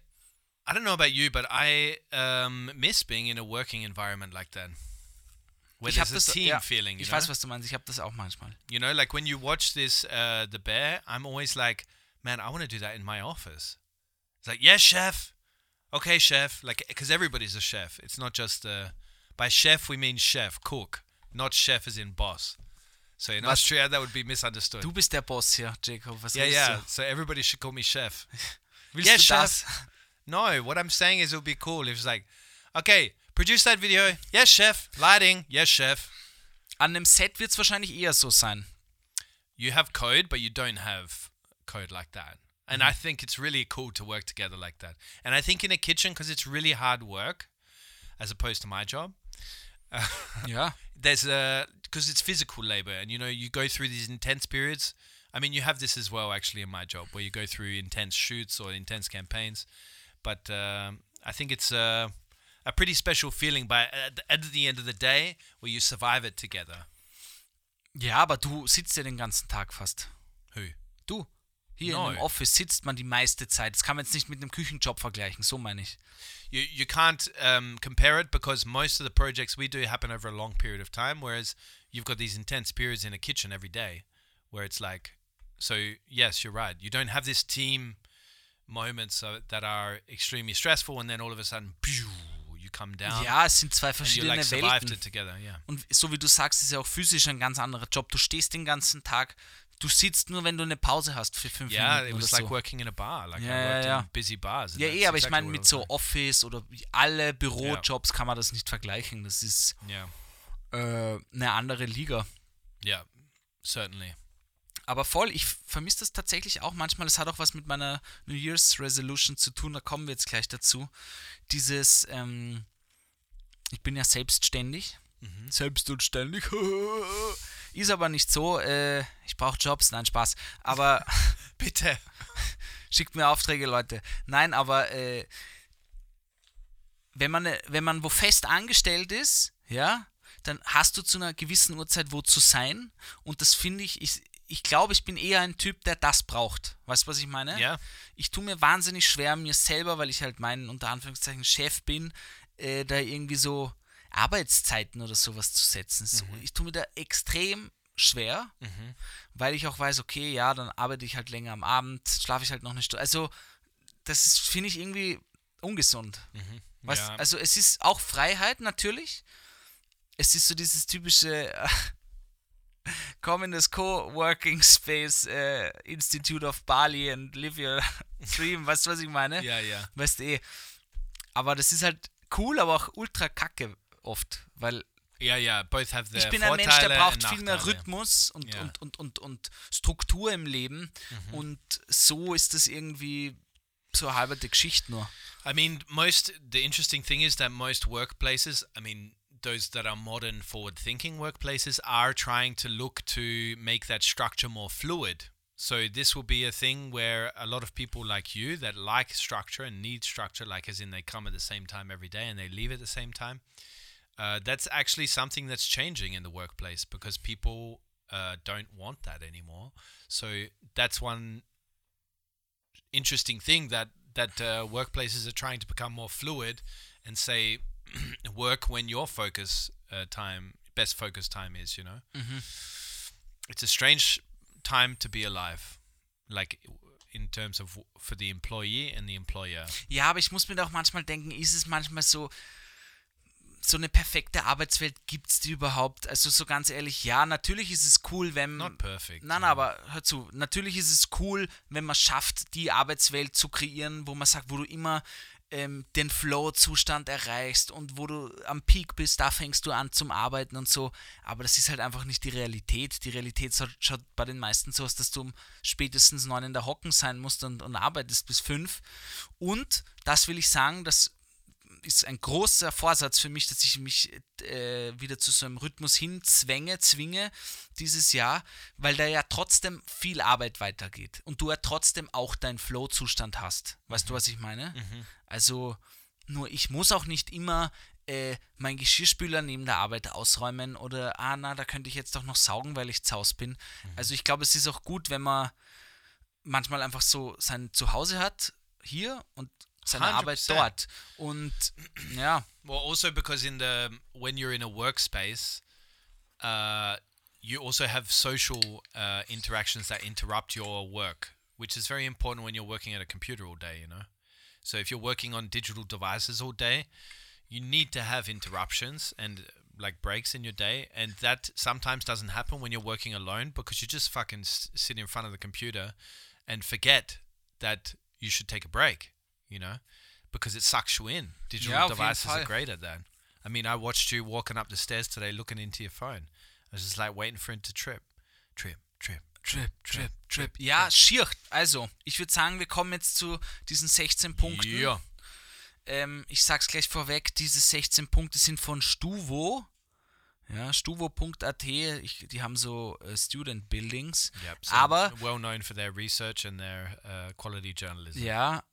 I don't know about you, but I um, miss being in a working environment like that, where ich there's das, team feeling. You ich know? weiß, was du meinst. Ich habe das auch manchmal. You know, like when you watch this, uh, The Bear, I'm always like, man, I want to do that in my office. It's like, yes, chef. Okay, chef. Like, because everybody's a chef. It's not just, uh, by chef, we mean chef, cook, not chef as in boss. So in Was- Austria, that would be misunderstood. Du bist der Boss hier, Jacob. Was yeah, yeah. du? So everybody should call me chef. Willst Yes, du chef. das? No, what I'm saying is it would be cool if it's like, okay, produce that video. Yes, chef. Lighting. Yes, chef. An einem Set wird es wahrscheinlich eher so sein. you have code, but you don't have code like that. And I mhm. think it's really cool to work together like that. And I think in a kitchen, because it's really hard work, as opposed to my job, Yeah. there's a because it's physical labor, and you know you go through these intense periods. I mean, you have this as well, actually, in my job, where you go through intense shoots or intense campaigns. But um, I think it's a, a pretty special feeling by at, at the end of the day where you survive it together. Ja, aber du sitzt ja den ganzen Tag fast. Who? Du. Hier No. in einem Office sitzt man die meiste Zeit. Das kann man jetzt nicht mit einem Küchenjob vergleichen, so meine ich. you you can't um, compare it because most of the projects we do happen over a long period of time, whereas you've got these intense periods in a kitchen every day, where it's like, so yes, you're right. You don't have this team moments that are extremely stressful, and then all of a sudden, you come down Ja, es sind zwei verschiedene like survived Welten. it together. Yeah, Und so wie du sagst, ist ja auch physisch ein ganz anderer Job. Du stehst den ganzen Tag, du sitzt nur, wenn du eine Pause hast für fünf yeah. Minuten It oder was so. like working in a bar. Like Ja, I ja, ja. in busy bars. ja, eh, aber ich exactly meine, what mit so. Office oder alle Bürojobs kann man das nicht vergleichen. Das ist Yeah, äh, eine andere Liga. yeah, certainly. Aber voll, ich vermisse das tatsächlich auch manchmal. Das hat auch was mit meiner New Year's Resolution zu tun, da kommen wir jetzt gleich dazu. Dieses, ähm, ich bin ja selbstständig. Selbst und ständig. Ist aber nicht so. Äh, ich brauche Jobs, nein, Spaß. Aber Bitte. schickt mir Aufträge, Leute. Nein, aber äh, wenn, man, wenn man wo fest angestellt ist, ja, dann hast du zu einer gewissen Uhrzeit wo zu sein. Und das finde ich, ich, ich glaube, ich bin eher ein Typ, der das braucht. Weißt du, was ich meine? Ja. Ich tue mir wahnsinnig schwer, mir selber, weil ich halt meinen, unter Anführungszeichen, Chef bin, äh, da irgendwie so Arbeitszeiten oder sowas zu setzen. So, Ich tue mir da extrem schwer, weil ich auch weiß, okay, ja, dann arbeite ich halt länger am Abend, schlafe ich halt noch eine Stunde. Also, das finde ich, irgendwie ungesund. Weißt, Ja. Also, es ist auch Freiheit natürlich, es ist so dieses typische Komm in das Co-Working Space äh, Institute of Bali and live your dream. Weißt du, was ich meine? Ja, ja. Weißt du eh. Aber das ist halt cool, aber auch ultra kacke oft, weil Ja, ja. Both have their ich bin ein Mensch, der braucht and viel mehr. Rhythmus und, Ja. und, und, und, und Struktur im Leben. Mhm. Und so ist das irgendwie so eine halbe Geschichte nur. I mean, most the interesting thing is that most workplaces, I mean, those that are modern, forward-thinking workplaces, are trying to look to make that structure more fluid. So this will be a thing where a lot of people like you that like structure and need structure, like as in they come at the same time every day and they leave at the same time. Uh, that's actually something that's changing in the workplace because people uh, don't want that anymore. So that's one interesting thing that that uh, workplaces are trying to become more fluid and say work when your focus uh, time best focus time is you know? It's a strange time to be alive like in terms of for the employee and the employer. Ja, aber ich muss mir doch manchmal denken, ist es manchmal so, so eine perfekte Arbeitswelt gibt es die überhaupt? Also so ganz ehrlich, ja, natürlich ist es cool, wenn... not perfect Nein, nein, aber hör zu, natürlich ist es cool, wenn man schafft, die Arbeitswelt zu kreieren, wo man sagt, wo du immer ähm, den Flow-Zustand erreichst und wo du am Peak bist, da fängst du an zum Arbeiten und so. Aber das ist halt einfach nicht die Realität. Die Realität schaut bei den meisten so aus, dass du um spätestens neun in der Hocken sein musst und, und arbeitest bis fünf. Und das will ich sagen, das ist ein großer Vorsatz für mich, dass ich mich äh, wieder zu so einem Rhythmus hinzwänge, zwinge dieses Jahr, weil da ja trotzdem viel Arbeit weitergeht und du ja trotzdem auch deinen Flow-Zustand hast. Weißt du, was ich meine? Also, nur ich muss auch nicht immer äh, mein Geschirrspüler neben der Arbeit ausräumen oder, ah, na, da könnte ich jetzt doch noch saugen, weil ich zaus bin. Also, ich glaube, es ist auch gut, wenn man manchmal einfach so sein Zuhause hat, hier und seine Arbeit 100%. dort. Und ja, Well, also because in the when you're in a workspace, uh, you also have social uh, interactions that interrupt your work, which is very important when you're working at a computer all day. You know, so if you're working on digital devices all day, you need to have interruptions and uh, like breaks in your day, and that sometimes doesn't happen when you're working alone because you just fucking s- sit in front of the computer and forget that you should take a break. You know, because it sucks you in. Digital jeden devices are great at that. I mean, I watched you walking up the stairs today looking into your phone. I was just like waiting for it to trip. Trip, trip, Trip, Trip, Trip. Ja, schier. Also, ich würde sagen, wir kommen jetzt zu diesen 16 Punkten. Ja. Ähm, ich sag's gleich vorweg, diese 16 Punkte sind von Stuvo. Ja, stuvo.at, die haben so äh, Student Buildings. Yep, so Aber well known for their research and their uh, quality journalism. Ja,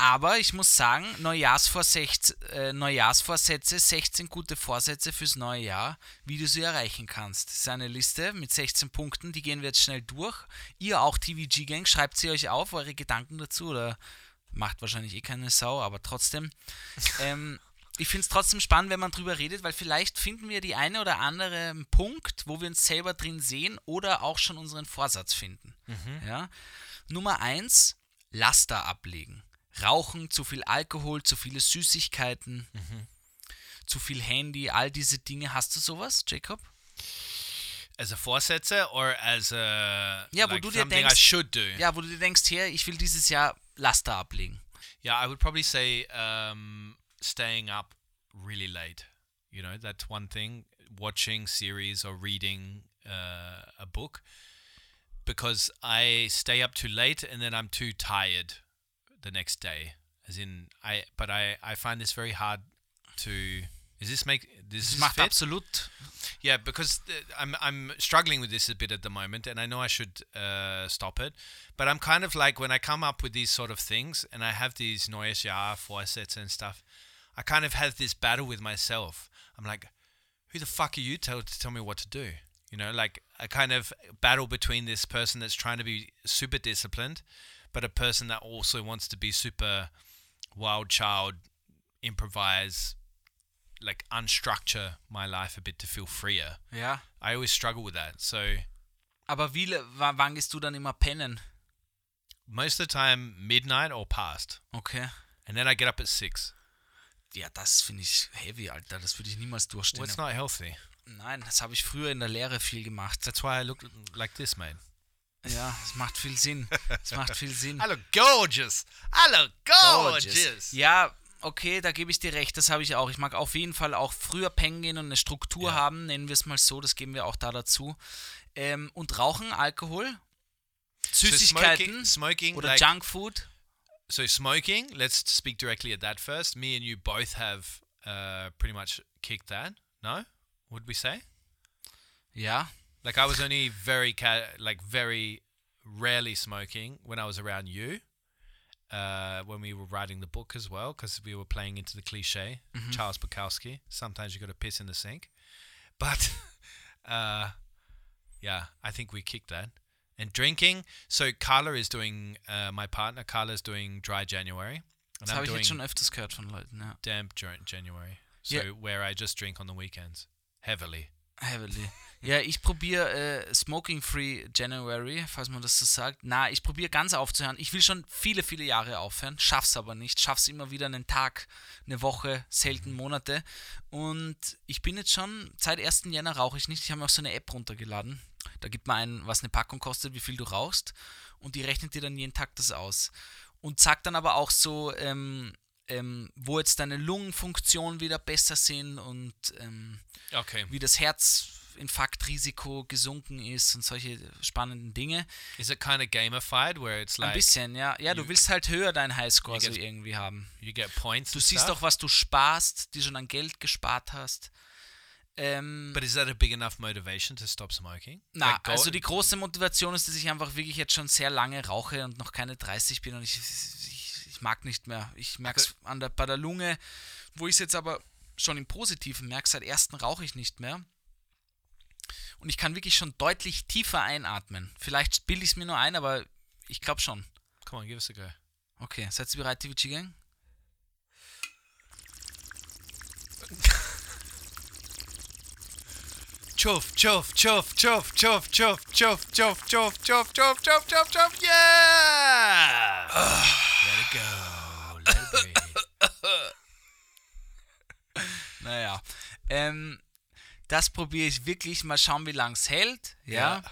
aber ich muss sagen, Neujahrsvorsätze, äh, Neujahrsvorsätze, 16 gute Vorsätze fürs neue Jahr, wie du sie erreichen kannst. Das ist eine Liste mit 16 Punkten, die gehen wir jetzt schnell durch. Ihr auch, TVG Gang, schreibt sie euch auf, eure Gedanken dazu oder macht wahrscheinlich eh keine Sau, aber trotzdem. ähm, ich finde es trotzdem spannend, wenn man drüber redet, weil vielleicht finden wir die eine oder andere Punkt, wo wir uns selber drin sehen oder auch schon unseren Vorsatz finden. Ja? Nummer eins, Laster ablegen. Rauchen, zu viel Alkohol, zu viele Süßigkeiten, zu viel Handy, all diese Dinge. Hast du sowas, Jacob? As a Vorsätze or as a Ja, wo like du dir something I denkst- should do? Ja, wo du dir denkst, hier, ich will dieses Jahr Laster ablegen. Yeah, I would probably say um, staying up really late. You know, that's one thing. Watching series or reading uh, a book because I stay up too late and then I'm too tired the next day. As in, I but I I find this very hard to. Is this make this Das is macht fit? absolut. Yeah, because th- I'm I'm struggling with this a bit at the moment, and I know I should uh, stop it. But I'm kind of like when I come up with these sort of things, and I have these neues Jahr Vorsätze and stuff. I kind of have this battle with myself. I'm like, who the fuck are you tell to tell me what to do? You know, like a kind of battle between this person that's trying to be super disciplined, but a person that also wants to be super wild child, improvise, like unstructure my life a bit to feel freer. Ja. I always struggle with that. So Aber wie, wann gehst du dann immer pennen? most of the time, midnight or past, Okay. and then I get up at six. ja, das finde ich heavy, Alter. Das würde ich niemals durchstehen. Well, it's not healthy. Nein, das habe ich früher in der Lehre viel gemacht. That's why I look like this, mate. Ja, es macht viel Sinn. Es macht viel Sinn. Look gorgeous. Look gorgeous. Ja, okay, da gebe ich dir recht, das habe ich auch. Ich mag auf jeden Fall auch früher pennen gehen und eine Struktur Ja. haben, nennen wir es mal so, das geben wir auch da dazu. Ähm, und Rauchen, Alkohol, So Süßigkeiten smoking, smoking oder like, Junkfood. so smoking. Let's speak directly at that first. Me and you both have uh, pretty much kicked that. No, would we say? Ja, Like I was only very ca- like very rarely smoking when I was around you. Uh, when we were writing the book as well, because we were playing into the cliche, Charles Bukowski. Sometimes you got to piss in the sink, but uh, yeah, I think we kicked that. And drinking. So Carla is doing. Uh, my partner Carla is doing dry January, and das habe ich jetzt schon öfters gehört von Leuten, ja. damp Jan- January. So Yeah. where I just drink on the weekends heavily. Heavily. Ja, ich probiere äh, Smoking Free January, falls man das so sagt. Na, ich probiere ganz aufzuhören. Ich will schon viele, viele Jahre aufhören, schaff's aber nicht. Schaff's immer wieder einen Tag, eine Woche, selten Monate. Und ich bin jetzt schon, seit 1. Jänner rauche ich nicht. Ich habe mir auch so eine App runtergeladen. Da gibt man ein, was eine Packung kostet, wie viel du rauchst. Und die rechnet dir dann jeden Tag das aus. Und sagt dann aber auch so, ähm, ähm, wo jetzt deine Lungenfunktion wieder besser sind und ähm, Okay. wie das Herzinfarktrisiko gesunken ist und solche spannenden Dinge. Is it kind of gamified where it's Ein like bisschen, ja. Ja, du willst halt höher deinen Highscore you so get- irgendwie haben. you get points? Du siehst stuff? doch, was du sparst, die schon an Geld gespart hast. Ähm, But is that a big enough motivation to stop smoking? na, Like, also die große Motivation ist, dass ich einfach wirklich jetzt schon sehr lange rauche und noch keine 30 bin und ich, ich, ich mag nicht mehr. Ich merke es an der, bei der Lunge, wo ich es jetzt aber schon im Positiven merke, seit ersten rauche ich nicht mehr. Und ich kann wirklich schon deutlich tiefer einatmen. Vielleicht bilde ich es mir nur ein, aber ich glaube schon. Come on, give us a go. Okay, seid ihr bereit, TVG Gang? Chuff, chuff, chuff, chuff, chuff, chuff, chuff, chuff, chuff, chuff, chuff, chuff, chuff, chuff, yeah! let it go, let it breathe. Naja. Ähm, das probiere ich wirklich. Mal schauen, wie lang es hält. Ja. Ja.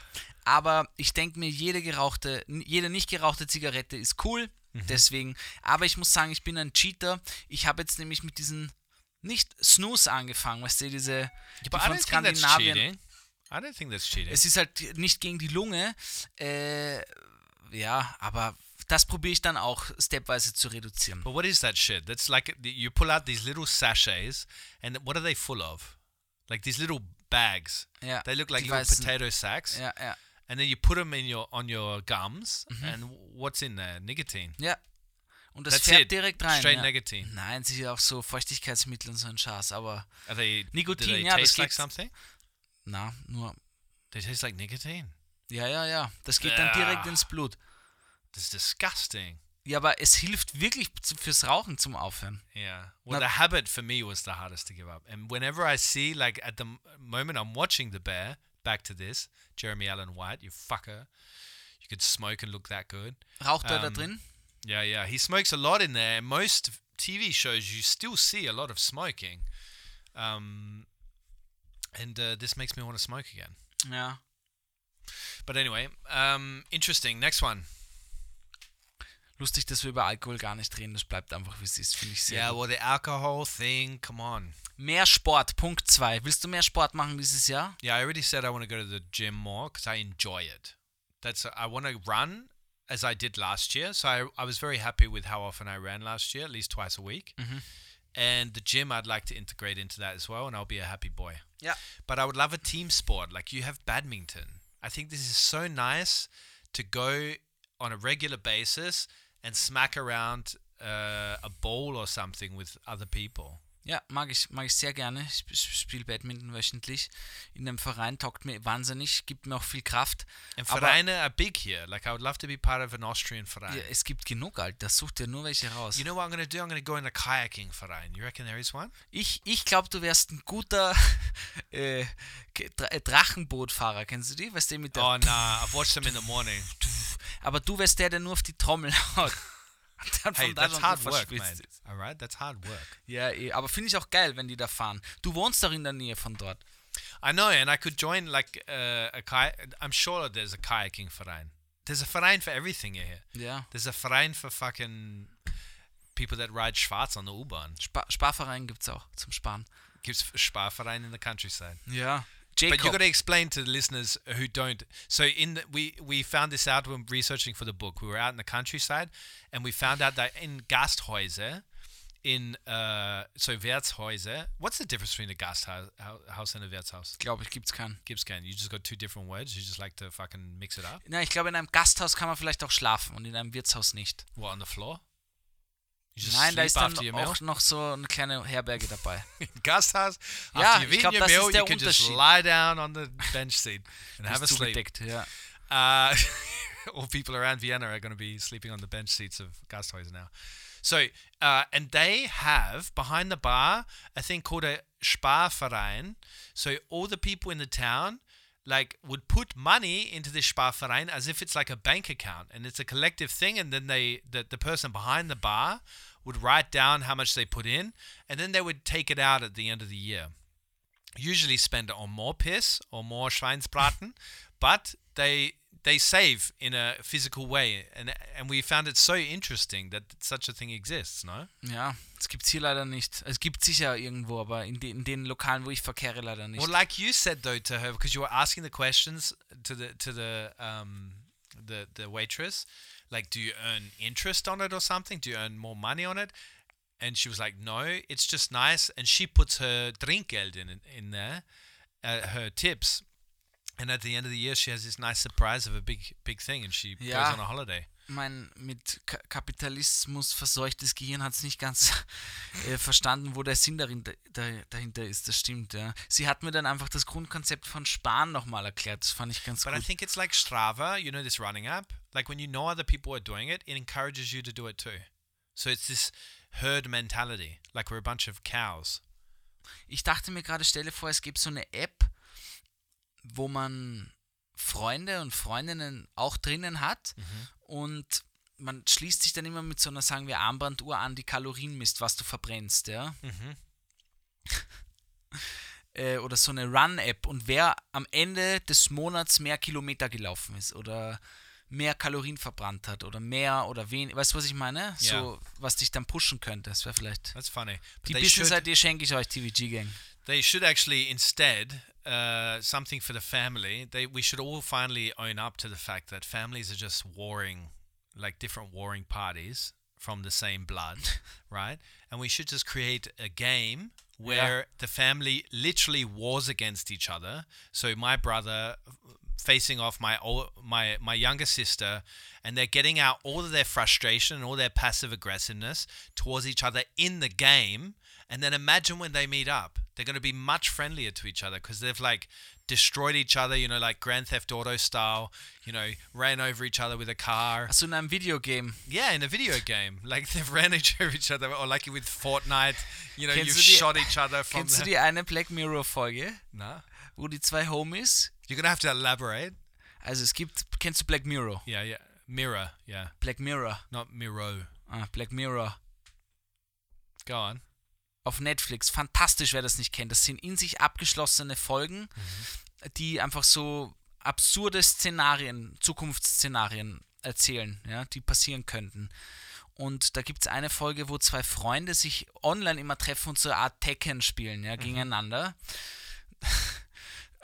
Aber ich denke mir, jede gerauchte, jede nicht gerauchte Zigarette ist cool. Mhm. Deswegen. Aber ich muss sagen, ich bin ein Cheater. Ich habe jetzt nämlich mit diesen nicht Snooze angefangen, weißt du, diese die But I von don't think that's Skandinavien. cheating. I don't think that's cheating. Es ist halt nicht gegen die Lunge. Äh, ja, aber das probiere ich dann auch stepweise zu reduzieren. But what is that shit? That's like you pull out these little sachets, and what are they full of? Like these little bags. Ja, They look like die little weißen- potato sacks, Ja, ja. and then you put them in your on your gums, and what's in there? Nicotine. Ja. Und das That's fährt it. direkt rein. Straight ja. nicotine. Nein, sicher auch so Feuchtigkeitsmittel und so ein Scheiß, aber Are they? Nikotin, ja, das like geht- something? na, nur. They taste like nicotine. Ja, ja, ja. Das geht dann Ah. direkt ins Blut. That's disgusting. Ja, aber es hilft wirklich fürs Rauchen zum Aufhören. Yeah. Well, the habit for me was the hardest to give up. And whenever I see, like, at the moment I'm watching The Bear, back to this, Jeremy Allen White, you fucker, you could smoke and look that good. Raucht er da drin? Yeah, yeah. He smokes a lot in there. Most TV shows, you still see a lot of smoking. Um, and uh, this makes me want to smoke again. Yeah. But anyway, um, interesting. Next one. Lustig, dass wir über Alkohol gar nicht reden. Das bleibt einfach, wie es ist, finde ich sehr Yeah, gut. well, the alcohol thing, come on. Mehr Sport, Punkt 2. Willst du mehr Sport machen dieses Jahr? Yeah, I already said I want to go to the gym more because I enjoy it. That's I want to run as I did last year. So I, I was very happy with how often I ran last year, at least twice a week. And the gym I'd like to integrate into that as well, and I'll be a happy boy. Yeah. But I would love a team sport like you have badminton. I think this is so nice to go on a regular basis and smack around uh, a ball or something with other people. Ja, mag ich, mag ich sehr gerne. Ich sp- spiele Badminton wöchentlich. In dem Verein taugt mir wahnsinnig, gibt mir auch viel Kraft. Aber- Vereine are big here. Like I would love to be part of an Austrian Verein. Ja, es gibt genug, Alter. Such dir nur welche raus. You know what I'm to do? I'm to go in a kayaking Verein. You reckon there is one? Ich, ich glaube, du wärst ein guter äh, äh, Drachenbootfahrer. Kennst du die? Weißt du, mit der Oh, nah. I've watched them in the morning. Aber du wärst der, der nur auf die Trommel haut. Dann Hey, that's hard work, man. ist. All right, that's hard work. Ja, eh. aber finde ich auch geil, wenn die da fahren. Du wohnst doch in der Nähe von dort. I know, and I could join like uh, a kayak. I'm sure there's a kayaking verein. There's a verein for everything here. Ja. There's a verein for fucking people that ride schwarz on the U-Bahn. Spa Sparverein gibt es auch zum Sparen. Gives Sparverein in the countryside. Ja. But you Jacob. got to explain to the listeners who don't. So in the, we we found this out when researching for the book. We were out in the countryside, and we found out that in Gasthäuser, in uh, so Wirtshäuser. What's the difference between a Gasthaus house and a Wirtshaus? Glaube ich, gibt's keinen. Gibbs can. You just got two different words. You just like to fucking mix it up. Na, ich glaube, in einem Gasthaus kann man vielleicht auch schlafen und in einem Wirtshaus nicht. What on the floor? Nein, da ist dann auch noch so eine kleine Herberge dabei. Gasthaus. Ja, ich eaten glaub, your das meal, ist der you can just Unterschied. lie down on the bench seat and have a sleep. zugedeckt, ja. Uh, all people around Vienna are going to be sleeping on the bench seats of Gasthäuser now. So, uh, and they have behind the bar a thing called a Sparverein. So all the people in the town like would put money into this Sparverein as if it's like a bank account and it's a collective thing and then they the, the person behind the bar would write down how much they put in and then they would take it out at the end of the year. Usually spend it on more piss or more Schweinsbraten, but they they save in a physical way, and and we found it so interesting that such a thing exists. No, Ja, es gibt's hier leider nicht. Es gibt sicher irgendwo, aber in, de in den Lokalen, wo ich verkehre, leider nicht. well, like you said though to her, because you were asking the questions to the to the um the the waitress, like, do you earn interest on it or something? Do you earn more money on it? And she was like, no, it's just nice. And she puts her Trinkgeld in in there, uh, her tips. And at the end of the year, she has this nice surprise of a big, big thing, and she Ja. goes on a holiday. mein mit Ka Kapitalismus verseuchtes Gehirn hat es nicht ganz äh, verstanden, wo der Sinn darin, da, dahinter ist. Das stimmt, ja. Sie hat mir dann einfach das Grundkonzept von Sparen nochmal erklärt. Das fand ich ganz But I gut. think it's like Strava, you know, this running app. Like when you know other people are doing it, it encourages you to do it too. So it's this herd mentality, like we're a bunch of cows. Ich dachte mir gerade, stelle vor, es gibt so eine App, wo man Freunde und Freundinnen auch drinnen hat und man schließt sich dann immer mit so einer, sagen wir, Armbanduhr an, die Kalorien misst, was du verbrennst, ja. äh, oder so eine Run-App und wer am Ende des Monats mehr Kilometer gelaufen ist oder mehr Kalorien verbrannt hat oder mehr oder weniger, weißt du, was ich meine? So, was dich dann pushen könnte, das wäre vielleicht. That's funny. But Die Business-Idee schenke ich euch, TVG Gang. they should actually instead uh, something for the family. They we should all finally own up to the fact that families are just warring, like different warring parties from the same blood, right? And we should just create a game where the family literally wars against each other. So my brother facing off my my my younger sister and they're getting out all of their frustration and all their passive aggressiveness towards each other in the game and then imagine when they meet up they're going to be much friendlier to each other because they've like destroyed each other you know like grand theft auto style you know ran over each other with a car. Achso, in video game. yeah in a video game. Like they've ran each over each other or like with fortnite you know you've die- shot each other from Kennst du die eine Black Mirror Folge, no wo die zwei Homies, you're going to have to elaborate. Also es gibt, kennst du Black Mirror? yeah yeah. Mirror yeah. Black Mirror, not miro. Ah, Black Mirror. Go on auf Netflix. Fantastisch, wer das nicht kennt. Das sind in sich abgeschlossene Folgen, die einfach so absurde Szenarien, Zukunftsszenarien erzählen, ja, die passieren könnten. Und da gibt es eine Folge, wo zwei Freunde sich online immer treffen und so eine Art Tekken spielen, ja, gegeneinander.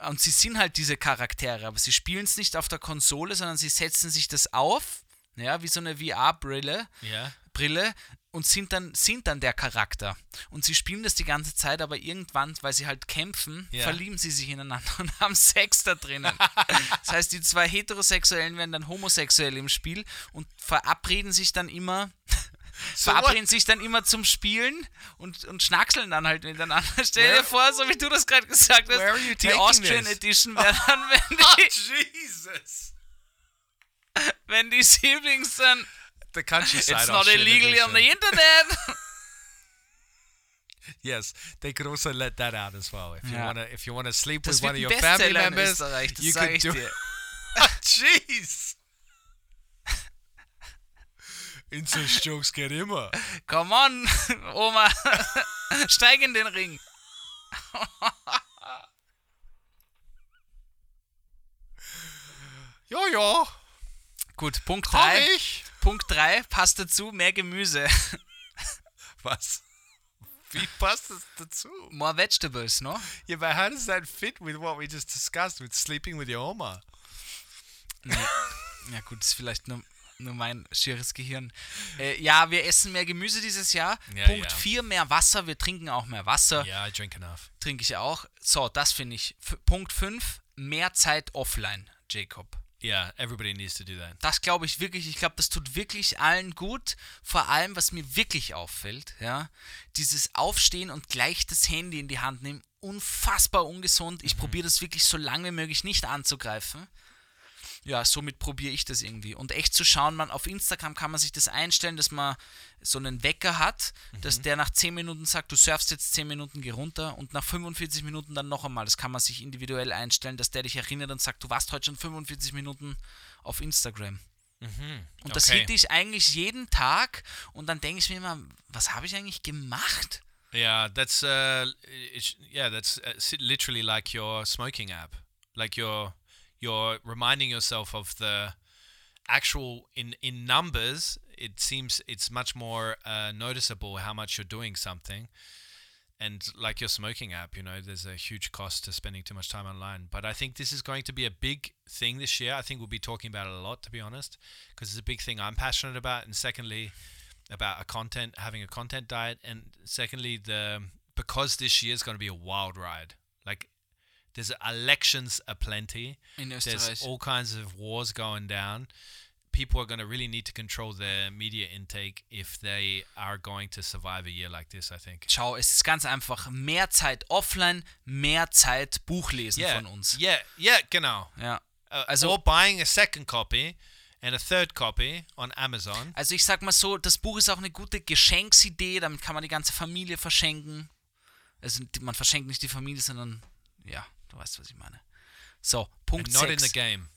Und sie sind halt diese Charaktere, aber sie spielen es nicht auf der Konsole, sondern sie setzen sich das auf, ja, wie so eine VR-Brille. yeah Brille und sind dann, sind dann der Charakter. Und sie spielen das die ganze Zeit, aber irgendwann, weil sie halt kämpfen, Ja. verlieben sie sich ineinander und haben Sex da drinnen. das heißt, die zwei Heterosexuellen werden dann homosexuell im Spiel und verabreden sich dann immer. verabreden sich dann immer zum Spielen und, und schnackseln dann halt miteinander. Stell dir vor, so wie du das gerade gesagt hast, die Austrian this? Edition wäre dann, wenn die, Jesus. wenn die Siblings dann The countryside. It's not illegal on the edition. internet. Yes, they could also let that out as well. If you Ja. wanna, if you wanna sleep Das with one of your family members, you could do. dir. Jeez. Inzest-Jokes geht immer. Come on, Oma, steig in den Ring. Ja, ja, Gut, Punkt komm 3. Punkt 3, passt dazu, mehr Gemüse. Was? Wie passt das dazu? More vegetables, no? Yeah, but how does that fit with what we just discussed with sleeping with your Oma? Ja gut, ist vielleicht nur, nur mein schieres Gehirn. Äh, ja, wir essen mehr Gemüse dieses Jahr. Ja, Punkt ja. 4, mehr Wasser. Wir trinken auch mehr Wasser. Yeah, I drink enough. Trinke ich auch. So, das finde ich. F Punkt 5, mehr Zeit offline, Jacob. Yeah, everybody needs to do that. Das glaube ich wirklich, ich glaube, das tut wirklich allen gut. Vor allem, was mir wirklich auffällt, ja, dieses Aufstehen und gleich das Handy in die Hand nehmen, unfassbar ungesund. Ich probiere das wirklich so lange wie möglich nicht anzugreifen. Ja, somit probiere ich das irgendwie. Und echt zu schauen, man auf Instagram kann man sich das einstellen, dass man so einen Wecker hat, dass der nach 10 Minuten sagt, du surfst jetzt 10 Minuten, geh runter und nach 45 Minuten dann noch einmal. Das kann man sich individuell einstellen, dass der dich erinnert und sagt, du warst heute schon 45 Minuten auf Instagram. Und das Okay. hitte ich eigentlich jeden Tag und dann denke ich mir immer, was habe ich eigentlich gemacht? Yeah, that's uh, it's, yeah, that's uh, si- literally like your smoking app. Like you're you're reminding yourself of the actual in in numbers. It seems it's much more uh, noticeable how much you're doing something. And like your smoking app, you know, there's a huge cost to spending too much time online. But I think this is going to be a big thing this year. I think we'll be talking about it a lot, to be honest, because it's a big thing I'm passionate about. And secondly, about a content having a content diet and secondly the because this year is going to be a wild ride like there's elections aplenty In there's Österreich. all kinds of wars going down people are going to really need to control their media intake if they are going to survive a year like this i think Schau, es ist ganz einfach. Mehr Zeit offline, mehr Zeit Buchlesen yeah von uns. yeah yeah genau Ja. uh, Also- or buying a second copy and a third copy on amazon Also ich sag mal so, das Buch ist auch eine gute Geschenksidee, damit kann man die ganze Familie verschenken. Also man verschenkt nicht die Familie, sondern ja, du weißt, was ich meine. So, Punkt and not in 6. the game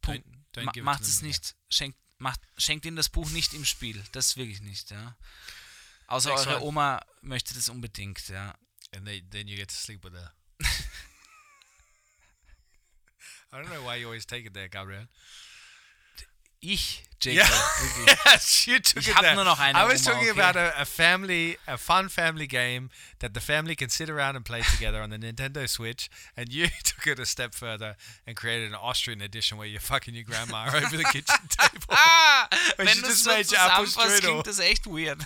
Punkt, Don't- don't ma macht es in nicht, schenkt, macht, schenkt ihnen das Buch nicht im Spiel. Das wirklich nicht, ja. Außer Next eure one. Oma möchte das unbedingt, ja. and they, then you get to sleep with her. I don't know why you always take it there, Gabriel. Ich, Jacob, Yeah. yes, you took Ich nur noch eine I was Oma, talking okay? about a, a family, a fun family game that the family can sit around and play together on the Nintendo Switch, and you took it a step further and created an Austrian edition where you're fucking your grandma over the kitchen table. Ah, wenn sie du das es so Mädchen zusammenfasst, klingt das echt weird.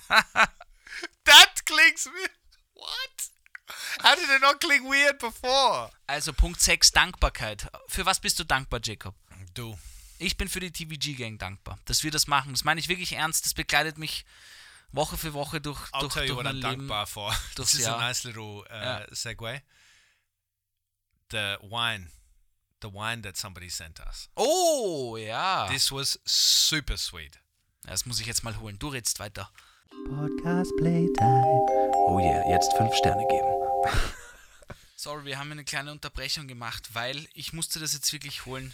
that clings weird. What? How did it not cling weird before? Also Punkt 6, Dankbarkeit. Für was bist du dankbar, Jacob? Du. Ich bin für die TVG-Gang dankbar, dass wir das machen. Das meine ich wirklich ernst. Das begleitet mich Woche für Woche durch, I'll durch, tell you durch what mein I'm Leben. dankbar for. this is a Jahr. nice little uh, Ja. segue. The wine, the wine that somebody sent us. Oh, ja. This was super sweet. Das muss ich jetzt mal holen. Du redst weiter. Podcast Playtime. Oh yeah, jetzt fünf Sterne geben. Sorry, wir haben eine kleine Unterbrechung gemacht, weil ich musste das jetzt wirklich holen.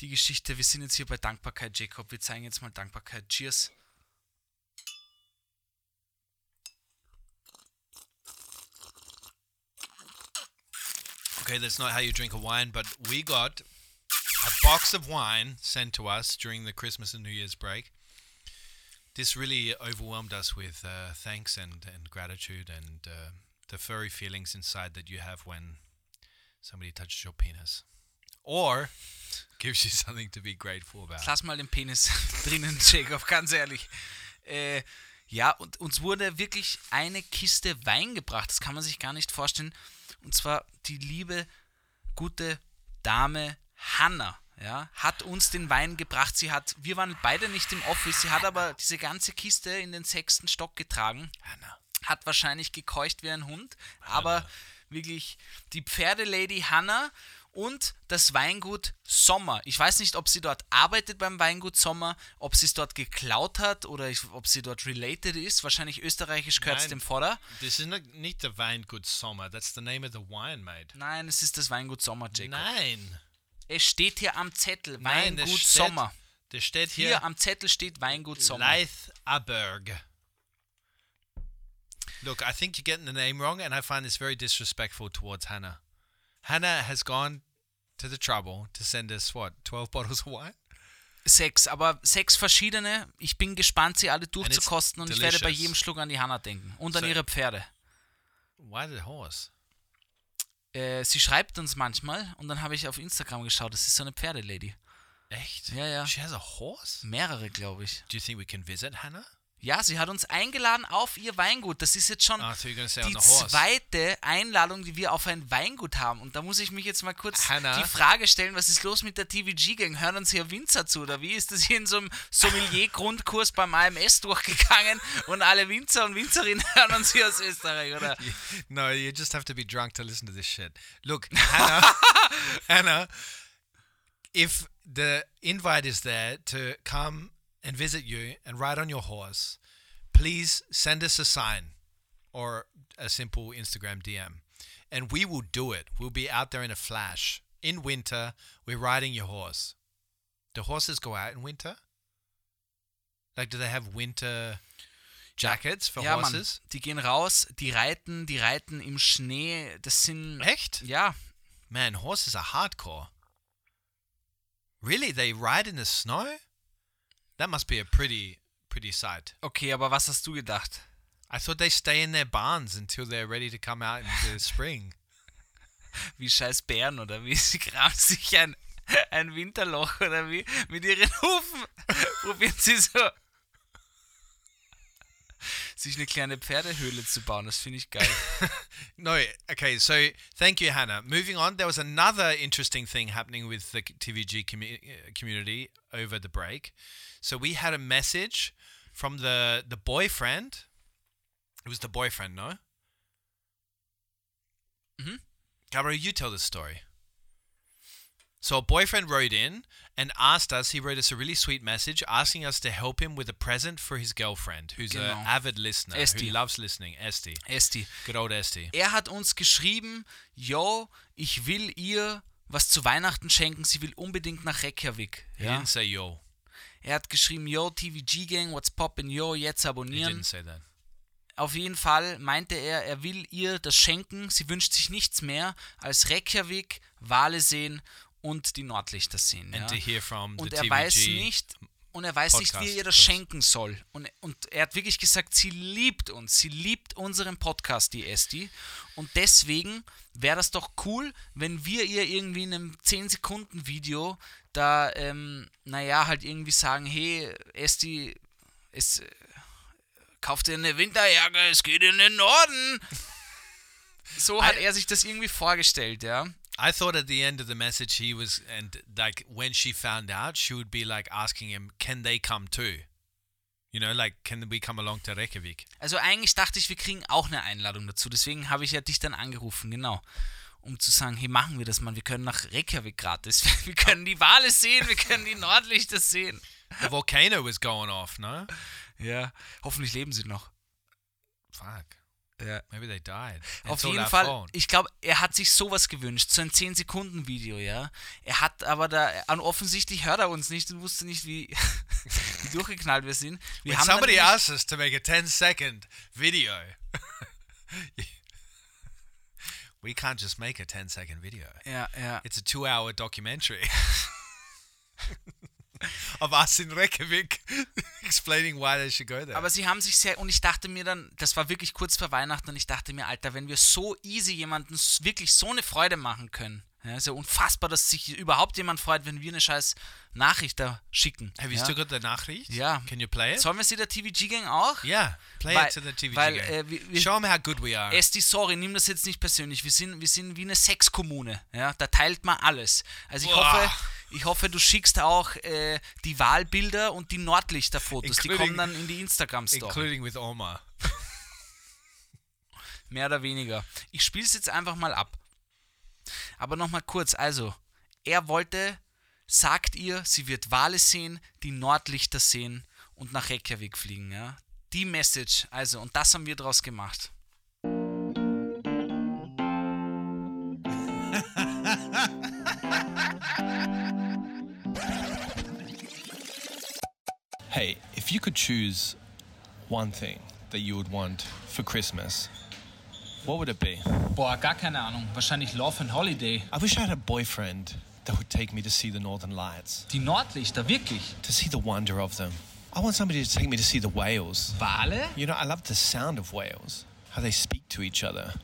Die Geschichte, wir sind jetzt hier bei Dankbarkeit, Jacob. Wir zeigen jetzt mal Dankbarkeit. Cheers. Okay, that's not how you drink a wine, but we got a box of wine sent to us during the Christmas and New Year's break. This really overwhelmed us with uh, thanks and, and gratitude and uh, the furry feelings inside that you have when somebody touches your penis or gives you something to be grateful about. Lass mal den Penis drinnen, Jacob, ganz ehrlich. Äh, ja, und uns wurde wirklich eine Kiste Wein gebracht. Das kann man sich gar nicht vorstellen. Und zwar die liebe, gute Dame Hanna. Ja, hat uns den Wein gebracht. Sie hat, wir waren beide nicht im Office. Sie hat aber diese ganze Kiste in den sechsten Stock getragen. Hanna. Hat wahrscheinlich gekeucht wie ein Hund. Aber wirklich die Pferdelady Hanna und das Weingut Sommer. Ich weiß nicht, ob sie dort arbeitet beim Weingut Sommer, ob sie es dort geklaut hat oder ich, ob sie dort related ist. Wahrscheinlich österreichisch gehört es dem Vorder. This is not, not the Weingut Sommer. That's the name of the wine, mate. Nein, es ist das Weingut Sommer, Jacob. Nein. Es steht hier am Zettel, Nein, das Weingut steht- Sommer. Der steht Hier hier. am Zettel steht Weingut Sommer. Leith Aberg. Look, I think you're getting the name wrong, and I find this very disrespectful towards Hannah. Hannah has gone to the trouble to send us what, 12 bottles of wine? Sechs, aber sechs verschiedene. Ich bin gespannt, sie alle durchzukosten und ich werde bei jedem Schluck an die Hanna denken und an So- ihre Pferde. Why the horse? Äh, sie schreibt uns manchmal und dann habe ich auf Instagram geschaut, das ist so eine Pferdelady. Echt? Ja, ja. She has a horse? Mehrere, glaube ich. Do you think we can visit Hannah? Ja, sie hat uns eingeladen auf ihr Weingut. Das ist jetzt schon on die zweite Einladung, die wir auf ein Weingut haben. Und da muss ich mich jetzt mal kurz Hannah? die Frage stellen, was ist los mit der TVG-Gang? Hören uns hier Winzer zu? Oder wie ist das hier in so einem Sommelier-Grundkurs beim AMS durchgegangen und alle Winzer und Winzerinnen hören uns hier aus Österreich, oder? No, you just have to be drunk to listen to this shit. Look, Hannah, Hannah, if the invite is there to come and visit you and ride on your horse, please send us a sign or a simple Instagram DM, and we will do it. We'll be out there in a flash. In winter, we're riding your horse. Do horses go out in winter? Like, do they have winter jackets for Ja, Mann, horses? die gehen raus, die reiten, die reiten im Schnee. Das sind. Echt? Ja, Man, horses are hardcore. Really? They ride in the snow? That must be a pretty pretty sight. okay, aber was hast du gedacht? I thought they stay in their barns until they're ready to come out in the spring. wie scheiß Bären oder wie? Sie graben sich ein, ein Winterloch oder wie? Mit ihren Hufen probieren sie so sich eine kleine Pferdehöhle zu bauen. Das finde ich geil. No, okay, so thank you, Hannah. Moving on, there was another interesting thing happening with the TVG commu- uh, community over the break. So we had a message from the the boyfriend. It was the boyfriend, no? Mhm. Gabriel, you tell the story. So a boyfriend wrote in and asked us. He wrote us a really sweet message asking us to help him with a present for his girlfriend, who's Genau. an avid listener Esti. who loves listening. Esty, Esti, good old Esty. er hat uns geschrieben, yo, ich will ihr was zu Weihnachten schenken. Sie will unbedingt nach Reykjavik. He Ja? didn't say yo. Er hat geschrieben, yo, TVG Gang, what's poppin', yo, jetzt He abonnieren. didn't say that. Auf jeden Fall meinte er, er will ihr das schenken. Sie wünscht sich nichts mehr als Reykjavik, Wale sehen und die Nordlichter sehen. Ja. Und er TVG. weiß nicht, und er weiß nicht, wie er Podcast ihr das schenken soll. Und, und er hat wirklich gesagt, sie liebt uns, sie liebt unseren Podcast, die Esti. Und deswegen wäre das doch cool, wenn wir ihr irgendwie in einem 10-Sekunden-Video da, ähm, naja, halt irgendwie sagen, hey, Esti, es äh, kauft dir eine Winterjacke, es geht in den Norden. So hat I- er sich das irgendwie vorgestellt, ja. I thought at the end of the message he was, and like when she found out, she would be like asking him, "Can they come too?" You know, like, can we come along to Reykjavik? Also eigentlich dachte ich, wir kriegen auch eine Einladung dazu. Deswegen habe ich ja dich dann angerufen, genau. Um zu sagen, hey, machen wir das mal. Wir können nach Reykjavik gratis. Wir können die Wale sehen, wir können die Nordlichter sehen. The volcano was going off, no? Ja, hoffentlich leben sie noch. Fuck. Ja. Maybe they died. Auf It's jeden Fall, fault. ich glaube, er hat sich sowas gewünscht, so ein 10-Sekunden-Video, ja. Er hat aber da, an offensichtlich hört er uns nicht und wusste nicht, wie, wie durchgeknallt wir sind. Wir When haben somebody asks us to make a 10 second video, we can't just make a 10 second video. Ja, ja. It's a two hour documentary of us in Reykjavik explaining why they should go there. Aber sie haben sich sehr, und ich dachte mir dann, das war wirklich kurz vor Weihnachten, und ich dachte mir, Alter, wenn wir so easy jemanden wirklich so eine Freude machen können, ja, ist ja unfassbar, dass sich überhaupt jemand freut, wenn wir eine scheiß Nachricht da schicken. Have you ja. still got the Nachricht? Ja. Can you play it? Sollen wir sie der TVG-Gang auch? yeah, play Weil- it to the TV weil, gang. äh, wir- wir- Show them how good we are. Esti, sorry, nimm das jetzt nicht persönlich. Wir sind, wir sind wie eine Sexkommune. Ja? Da teilt man alles. Also ich Boah. hoffe, ich hoffe, du schickst auch äh, die Wahlbilder und die Nordlichterfotos. Die kommen dann in die Instagram-Story. including with Omar. Mehr oder weniger. Ich spiele es jetzt einfach mal ab. Aber nochmal kurz, also, er wollte, sagt ihr, sie wird Wale sehen, die Nordlichter sehen und nach Reykjavik fliegen, ja. Die Message, also, und das haben wir draus gemacht. If you could choose one thing that you would want for Christmas, what would it be? Boah, gar keine Ahnung. Wahrscheinlich Love and Holiday. I wish I had a boyfriend that would take me to see the Northern Lights, Die Nordlichter, wirklich. to see the wonder of them. I want somebody to take me to see the whales. Wale? You know, I love the sound of whales, how they speak to each other.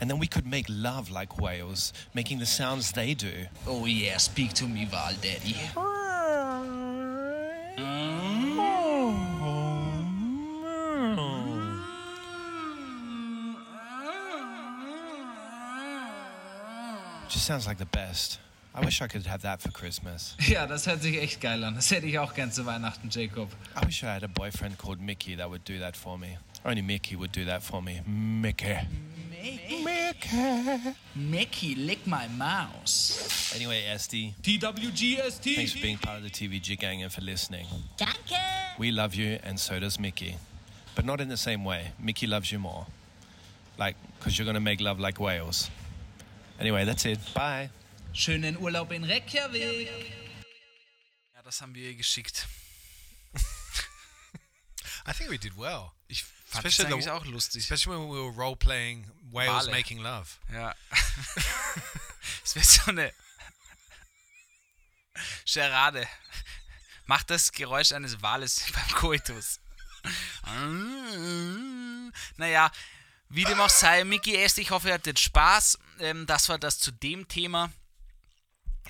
And then we could make love like whales, making the sounds they do. Oh yeah, speak to me, Wal Daddy. Oh, Just sounds like the best. I wish I could have that for Christmas. Ja, das hört sich echt geil an. Das hätte ich auch gern zu Weihnachten, Jacob. I wish I had a boyfriend called Mickey that would do that for me. Only Mickey would do that for me. Mickey. Mickey. Mickey, Mickey lick my mouse. Anyway, SD, TWGST. thanks for being part of the TVG gang and for listening. Danke. We love you, and so does Mickey. But not in the same way. Mickey loves you more. Like, because you're going to make love like whales. Anyway, that's it. Bye. Schönen Urlaub in Reykjavik. Ja, das haben wir ihr geschickt. I think we did well. Ich fand das Especially eigentlich the- auch lustig. Especially when we were role playing whales Wale. making love. Ja. Es wäre so eine Charade. Mach das Geräusch eines Wales beim Koitus. Naja, wie dem auch sei, Mickey Est, ich hoffe, ihr hattet Spaß. Ähm, das war das zu dem Thema.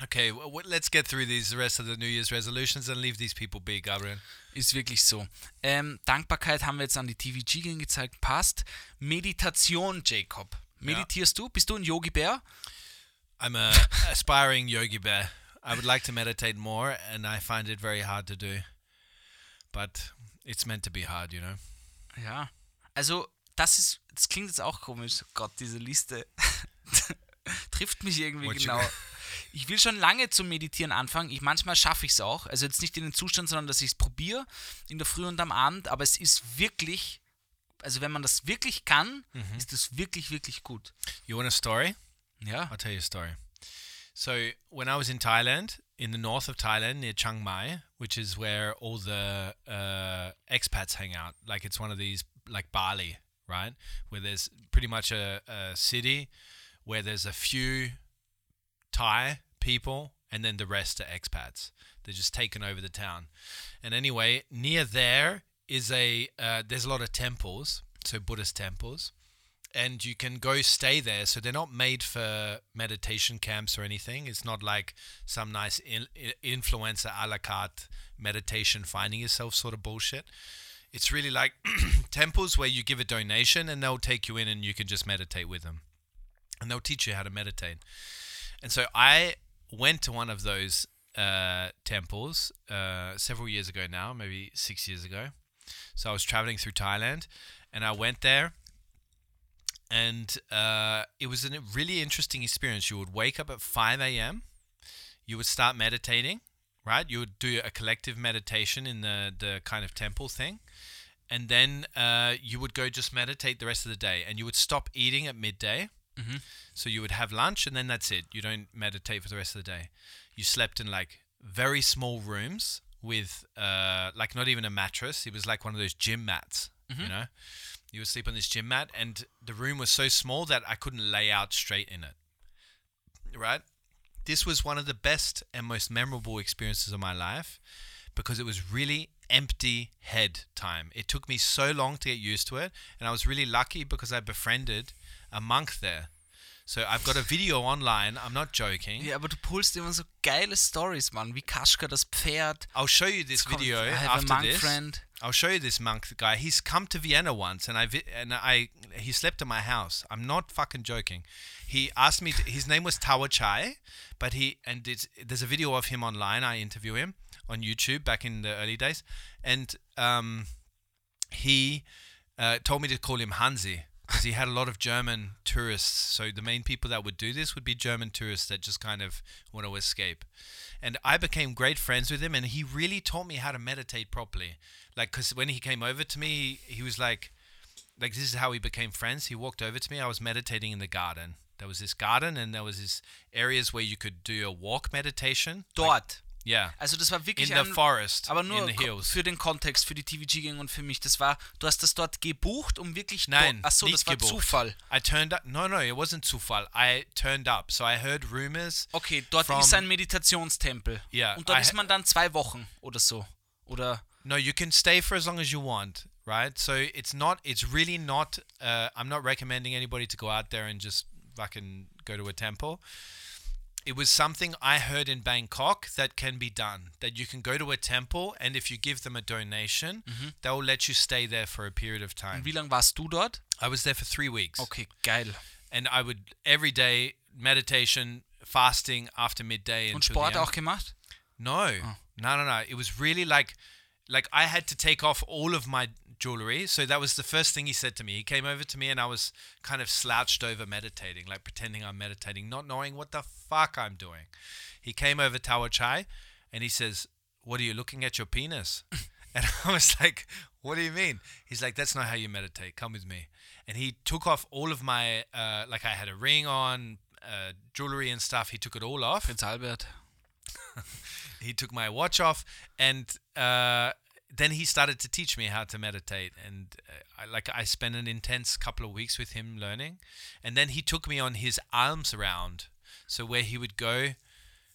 Okay, w- w- let's get through these the rest of the New Year's resolutions and leave these people be, Gabriel. Ist wirklich so. Ähm, Dankbarkeit haben wir jetzt an die TVG gezeigt. Passt. Meditation, Jacob. Meditierst du? Bist du ein Yogi-Bär? I'm a aspiring yogi bear. I would like to meditate more, and I find it very hard to do. But it's meant to be hard, you know. Ja. Also, das ist, das klingt jetzt auch komisch. Gott, diese Liste trifft mich irgendwie What genau. Ich will schon lange zum Meditieren anfangen. Ich, manchmal schaffe ich es auch. Also jetzt nicht in den Zustand, sondern dass ich es probiere in der Früh und am Abend. Aber es ist wirklich, also wenn man das wirklich kann, Mhm. ist es wirklich, wirklich gut. You want a story? Ja. I'll tell you a story. So, when I was in Thailand, in the north of Thailand, near Chiang Mai, which is where all the uh, expats hang out, like it's one of these, like Bali, right? Where there's pretty much a, a city where there's a few Thai people and then the rest are expats. They're just taken over the town. And anyway, near there is a, uh, there's a lot of temples, so Buddhist temples and you can go stay there. So they're not made for meditation camps or anything. It's not like some nice in, influencer a la carte meditation finding yourself sort of bullshit. It's really like temples where you give a donation and they'll take you in and you can just meditate with them. And they'll teach you how to meditate. And so I went to one of those uh, temples uh, several years ago now, maybe six years ago. So I was traveling through Thailand and I went there and uh, it was a really interesting experience. You would wake up at 5 a.m., you would start meditating, right? You would do a collective meditation in the, the kind of temple thing. And then uh, you would go just meditate the rest of the day. And you would stop eating at midday. So you would have lunch and then that's it. You don't meditate for the rest of the day. You slept in like very small rooms with uh, like not even a mattress. It was like one of those gym mats, you know? You would sleep on this gym mat and the room was so small that I couldn't lay out straight in it. Right? This was one of the best and most memorable experiences of my life because it was really empty head time. It took me so long to get used to it and I was really lucky because I befriended a monk there. So I've got a video online, I'm not joking. Ja, aber du pulst immer so geile Stories, Mann, wie Kaschka das Pferd. I'll show you this video I have a monk this. friend. I'll show you this monk guy. He's come to Vienna once, and I vi- and I he slept in my house. I'm not fucking joking. He asked me. To, his name was Tawa Chai, but he and there's a video of him online. I interview him on YouTube back in the early days, and um, he uh, told me to call him Hansi because he had a lot of German tourists. So the main people that would do this would be German tourists that just kind of want to escape. And I became great friends with him, and he really taught me how to meditate properly. Like, because when he came over to me, he was like, like this is how we became friends. He walked over to me. I was meditating in the garden. There was this garden, and there was this areas where you could do a walk meditation. like- Dort. Yeah. Also das war wirklich In the ein, forest, aber nur the für den Kontext, für die TVG-Gang und für mich. Das war, du hast das dort gebucht, um wirklich Nein, Achso, nicht das war gebucht. Zufall. I turned up. No, no, it wasn't Zufall. I turned up. So I heard rumors. Okay, dort From- ist ein Meditationstempel. Ja, Und dort I ist man dann zwei Wochen oder so. Oder No, you can stay for as long as you want, right? So it's not. It's really not. Uh, I'm not recommending anybody to go out there and just fucking go to a temple. It was something I heard in Bangkok that can be done. That you can go to a temple, and if you give them a donation, they will let you stay there for a period of time. wie lange warst du dort? I was there for three weeks. Okay, geil. and I would every day meditation, fasting after midday Und until Sport auch gemacht? No, no, no, no. It was really like, like I had to take off all of my jewelry. So that was the first thing he said to me. He came over to me and I was kind of slouched over meditating, like pretending I'm meditating, not knowing what the fuck I'm doing. He came over to Tower Chai and he says, "What are you looking at your penis?" and I was like, "What do you mean?" He's like, "That's not how you meditate. Come with me." And he took off all of my, uh, like I had a ring on, uh, jewelry and stuff. He took it all off It's Albert. he took my watch off and uh, then he started to teach me how to meditate and uh, I, like i spent an intense couple of weeks with him learning and then he took me on his alms round so where he would go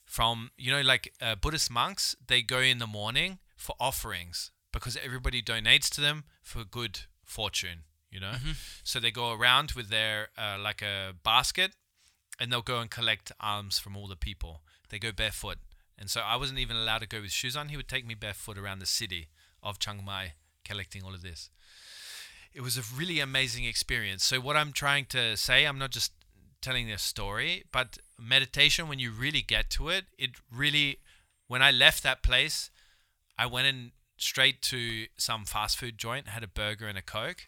from you know like uh, buddhist monks they go in the morning for offerings because everybody donates to them for good fortune you know so they go around with their uh, like a basket and they'll go and collect alms from all the people. They go barefoot. And so I wasn't even allowed to go with shoes on. He would take me barefoot around the city of Chiang Mai collecting all of this. It was a really amazing experience. So, what I'm trying to say, I'm not just telling a story, but meditation, when you really get to it, it really, when I left that place, I went in straight to some fast food joint, had a burger and a Coke,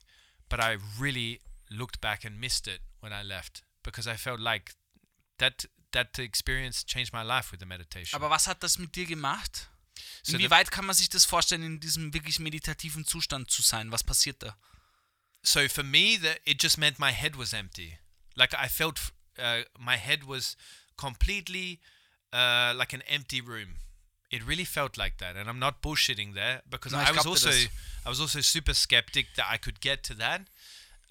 but I really looked back and missed it when I left because I felt like that that experience changed my life with the meditation. Aber was hat das mit dir gemacht? So the- Inwieweit kann man sich das vorstellen, in diesem wirklich meditativen Zustand zu sein? Was passiert da? so for me, that it just meant my head was empty. Like I felt uh, my head was completely uh, like an empty room. It really felt like that, and I'm not bullshitting there because No, I was also das. I was also super skeptic that I could get to that.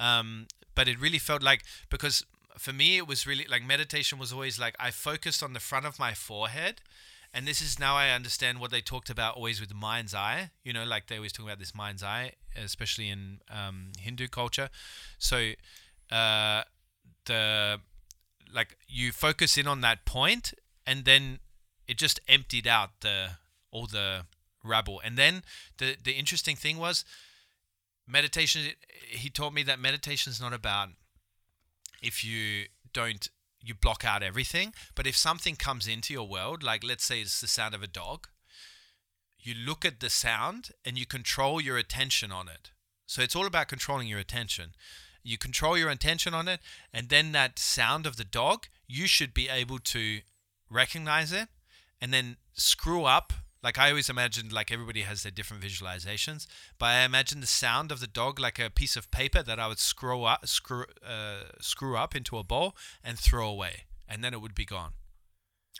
Um, but it really felt like because for me it was really like meditation was always like I focused on the front of my forehead. And this is now I understand what they talked about always with mind's eye. You know, like they always talk about this mind's eye, especially in um, Hindu culture. So, uh, the like you focus in on that point, and then it just emptied out the all the rabble. And then the the interesting thing was meditation. He taught me that meditation is not about if you don't you block out everything but if something comes into your world like let's say it's the sound of a dog you look at the sound and you control your attention on it. So it's all about controlling your attention. You control your attention on it and then that sound of the dog you should be able to recognize it and then screw up like i always imagined like everybody has their different visualizations but i imagine the sound of the dog like a piece of paper that i would screw up screw uh, screw up into a bowl and throw away and then it would be gone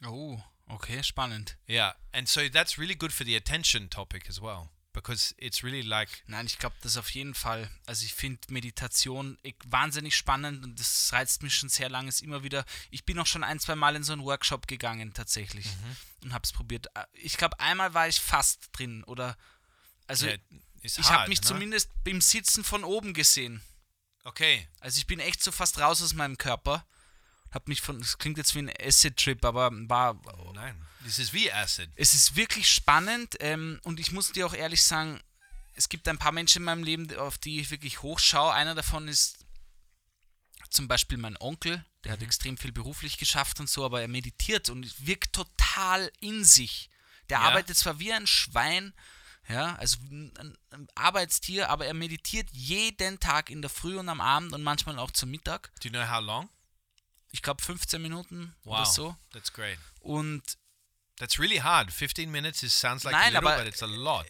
Oh, okay, spannend. yeah and so that's really good for the attention topic as well because it's really like Nein, ich glaube, das auf jeden Fall. Also ich finde Meditation ich- wahnsinnig spannend und das reizt mich schon sehr lange. Ist immer wieder. Ich bin auch schon ein, zwei Mal in so einen Workshop gegangen tatsächlich und habe es probiert. Äh, Ich glaube, einmal war ich fast drin oder also it's ich habe mich no? zumindest beim Sitzen von oben gesehen. okay Also ich bin echt so fast raus aus meinem Körper. Hab mich von. Das klingt jetzt wie ein Acid-Trip, aber war nein this is wie acid es ist wirklich spannend ähm, und ich muss dir auch ehrlich sagen, es gibt ein paar Menschen in meinem Leben, auf die ich wirklich hochschaue. Einer davon ist zum Beispiel mein Onkel, der hat extrem viel beruflich geschafft und so, aber er meditiert und wirkt total in sich. Der Ja. arbeitet zwar wie ein Schwein, ja, also ein Arbeitstier, aber er meditiert jeden Tag in der Früh und am Abend und manchmal auch zum Mittag. do you know how long Ich glaube 15 Minuten wow oder so. that's great. Und that's really hard. 15 minutes is sounds like Nein, a little aber- but it's a lot.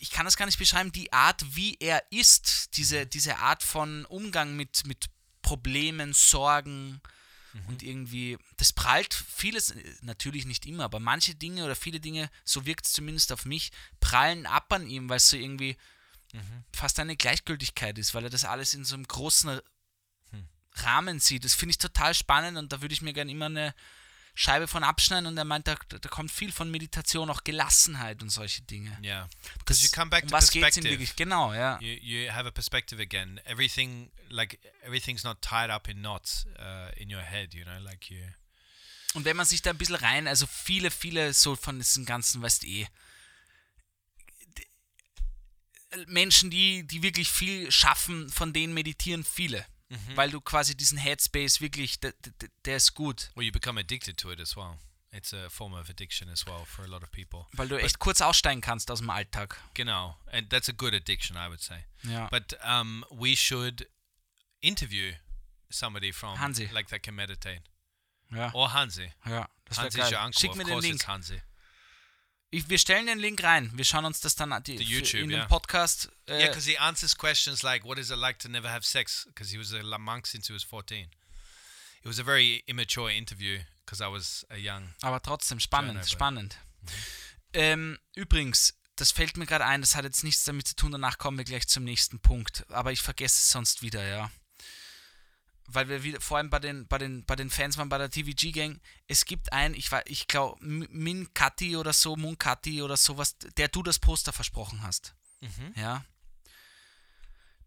ich kann das gar nicht beschreiben, die Art, wie er ist, diese, diese Art von Umgang mit, mit Problemen, Sorgen und irgendwie, das prallt vieles, äh, natürlich nicht immer, aber manche Dinge oder viele Dinge, so wirkt es zumindest auf mich, prallen ab an ihm, weil es so irgendwie fast eine Gleichgültigkeit ist, weil er das alles in so einem großen Rahmen sieht. Das finde ich total spannend und da würde ich mir gerne immer eine Scheibe von abschneiden und er meint, da, da kommt viel von Meditation, auch Gelassenheit und solche Dinge. Yeah. Because you come back um to was geht's perspective. wirklich? Genau, ja. You, you have a perspective again. Everything, like, everything's not tied up in knots uh, in your head, you know, like you. Und wenn man sich da ein bisschen rein, also viele, viele so von diesen ganzen, weißt eh, Menschen, die, die wirklich viel schaffen, von denen meditieren viele. Weil du quasi diesen Headspace wirklich, der, der, der ist gut. Well, you become addicted to it as well. It's a form of addiction as well for a lot of people. Weil du echt kurz aussteigen kannst aus dem Alltag. Genau, and that's a good addiction, I would say. Ja. But um, we should interview somebody from Hansi. like that can meditate, ja, or Hansi. ja das Hansi geil. uncle. Schick mir den Link. Hansi. Ich, wir stellen den Link rein. Wir schauen uns das dann an. Die, YouTube, in dem Podcast. Äh, Yeah, because he answers questions like, "What is it like to never have sex?" Because he was a monk since he was fourteen. It was a very immature interview because I was a young. Aber trotzdem spannend, Turnover. spannend. Ähm, übrigens, das fällt mir gerade ein, das hat jetzt nichts damit zu tun, danach kommen wir gleich zum nächsten Punkt. Aber ich vergesse es sonst wieder, ja. Weil wir wieder, vor allem bei den, bei den, bei den Fans waren bei der TVG-Gang, es gibt einen, ich, war- ich glaube, Min Kati oder so, Mun Kati oder sowas, der du das Poster versprochen hast. Ja.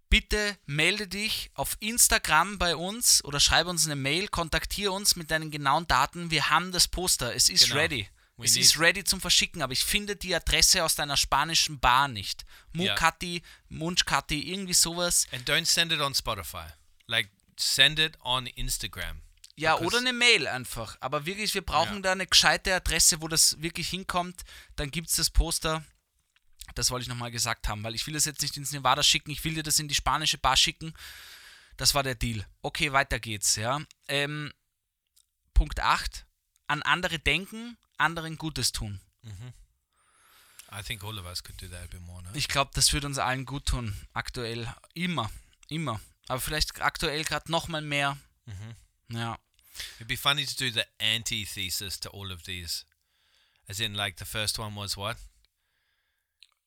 Bitte melde dich auf Instagram bei uns oder schreibe uns eine Mail, kontaktiere uns mit deinen genauen Daten. Wir haben das Poster. Es ist Genau. ready. We es ist ready zum Verschicken, aber ich finde die Adresse aus deiner spanischen Bar nicht. Ja. Mukati, Munchkati, irgendwie sowas. And don't send it on Spotify. Like, send it on Instagram. Ja, Because- oder eine Mail einfach. Aber wirklich, wir brauchen Ja. da eine gescheite Adresse, wo das wirklich hinkommt. Dann gibt es das Poster. Das wollte ich nochmal gesagt haben, weil ich will das jetzt nicht ins Nevada schicken, ich will dir das in die spanische Bar schicken. Das war der Deal. Okay, weiter geht's, ja. Ähm, Punkt 8. An andere denken, anderen Gutes tun. I think all of us could do that a bit more. No? Ich glaube, das wird uns allen gut tun. Aktuell. Immer. Immer. Aber vielleicht aktuell gerade nochmal mehr. Ja. It'd be funny to do the antithesis to all of these. As in, like, the first one was what?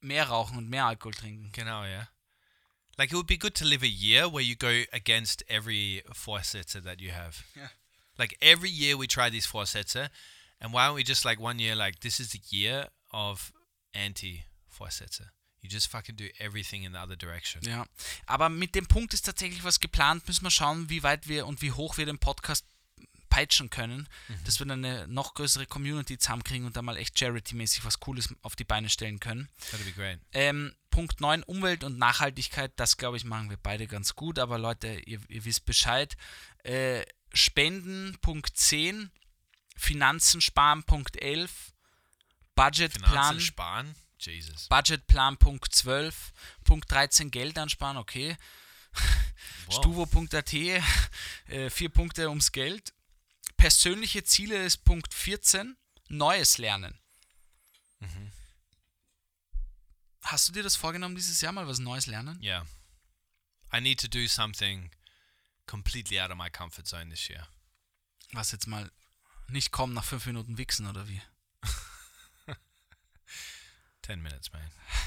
Mehr rauchen und mehr Alkohol trinken. Genau, yeah. Like, it would be good to live a year where you go against every Vorsätze that you have. Yeah. Like, every year we try these Vorsätze, and why don't we just, like, one year, like, this is the year of anti Vorsätze? You just fucking do everything in the other direction. Ja, aber mit dem Punkt ist tatsächlich was geplant. Müssen wir schauen, wie weit wir und wie hoch wir den Podcast peitschen können, dass wir dann eine noch größere Community zusammenkriegen und da mal echt Charity-mäßig was Cooles auf die Beine stellen können. That'd be great. Ähm, Punkt 9, Umwelt und Nachhaltigkeit, das glaube ich machen wir beide ganz gut, aber Leute, ihr, ihr wisst Bescheid. Äh, Spenden, Punkt 10, Finanzen sparen, Punkt 11, Budgetplan. Finanzen sparen? Jesus. Budgetplan Punkt 12, Punkt 13 Geld ansparen, okay. Wow. Stuvo.at, äh, vier Punkte ums Geld. Persönliche Ziele ist Punkt 14, Neues lernen. Mhm. Hast du dir das vorgenommen, dieses Jahr mal was Neues lernen? Yeah. I need to do something completely out of my comfort zone this year. Was jetzt mal nicht kommen nach fünf Minuten wichsen oder wie? 10 minutes, man.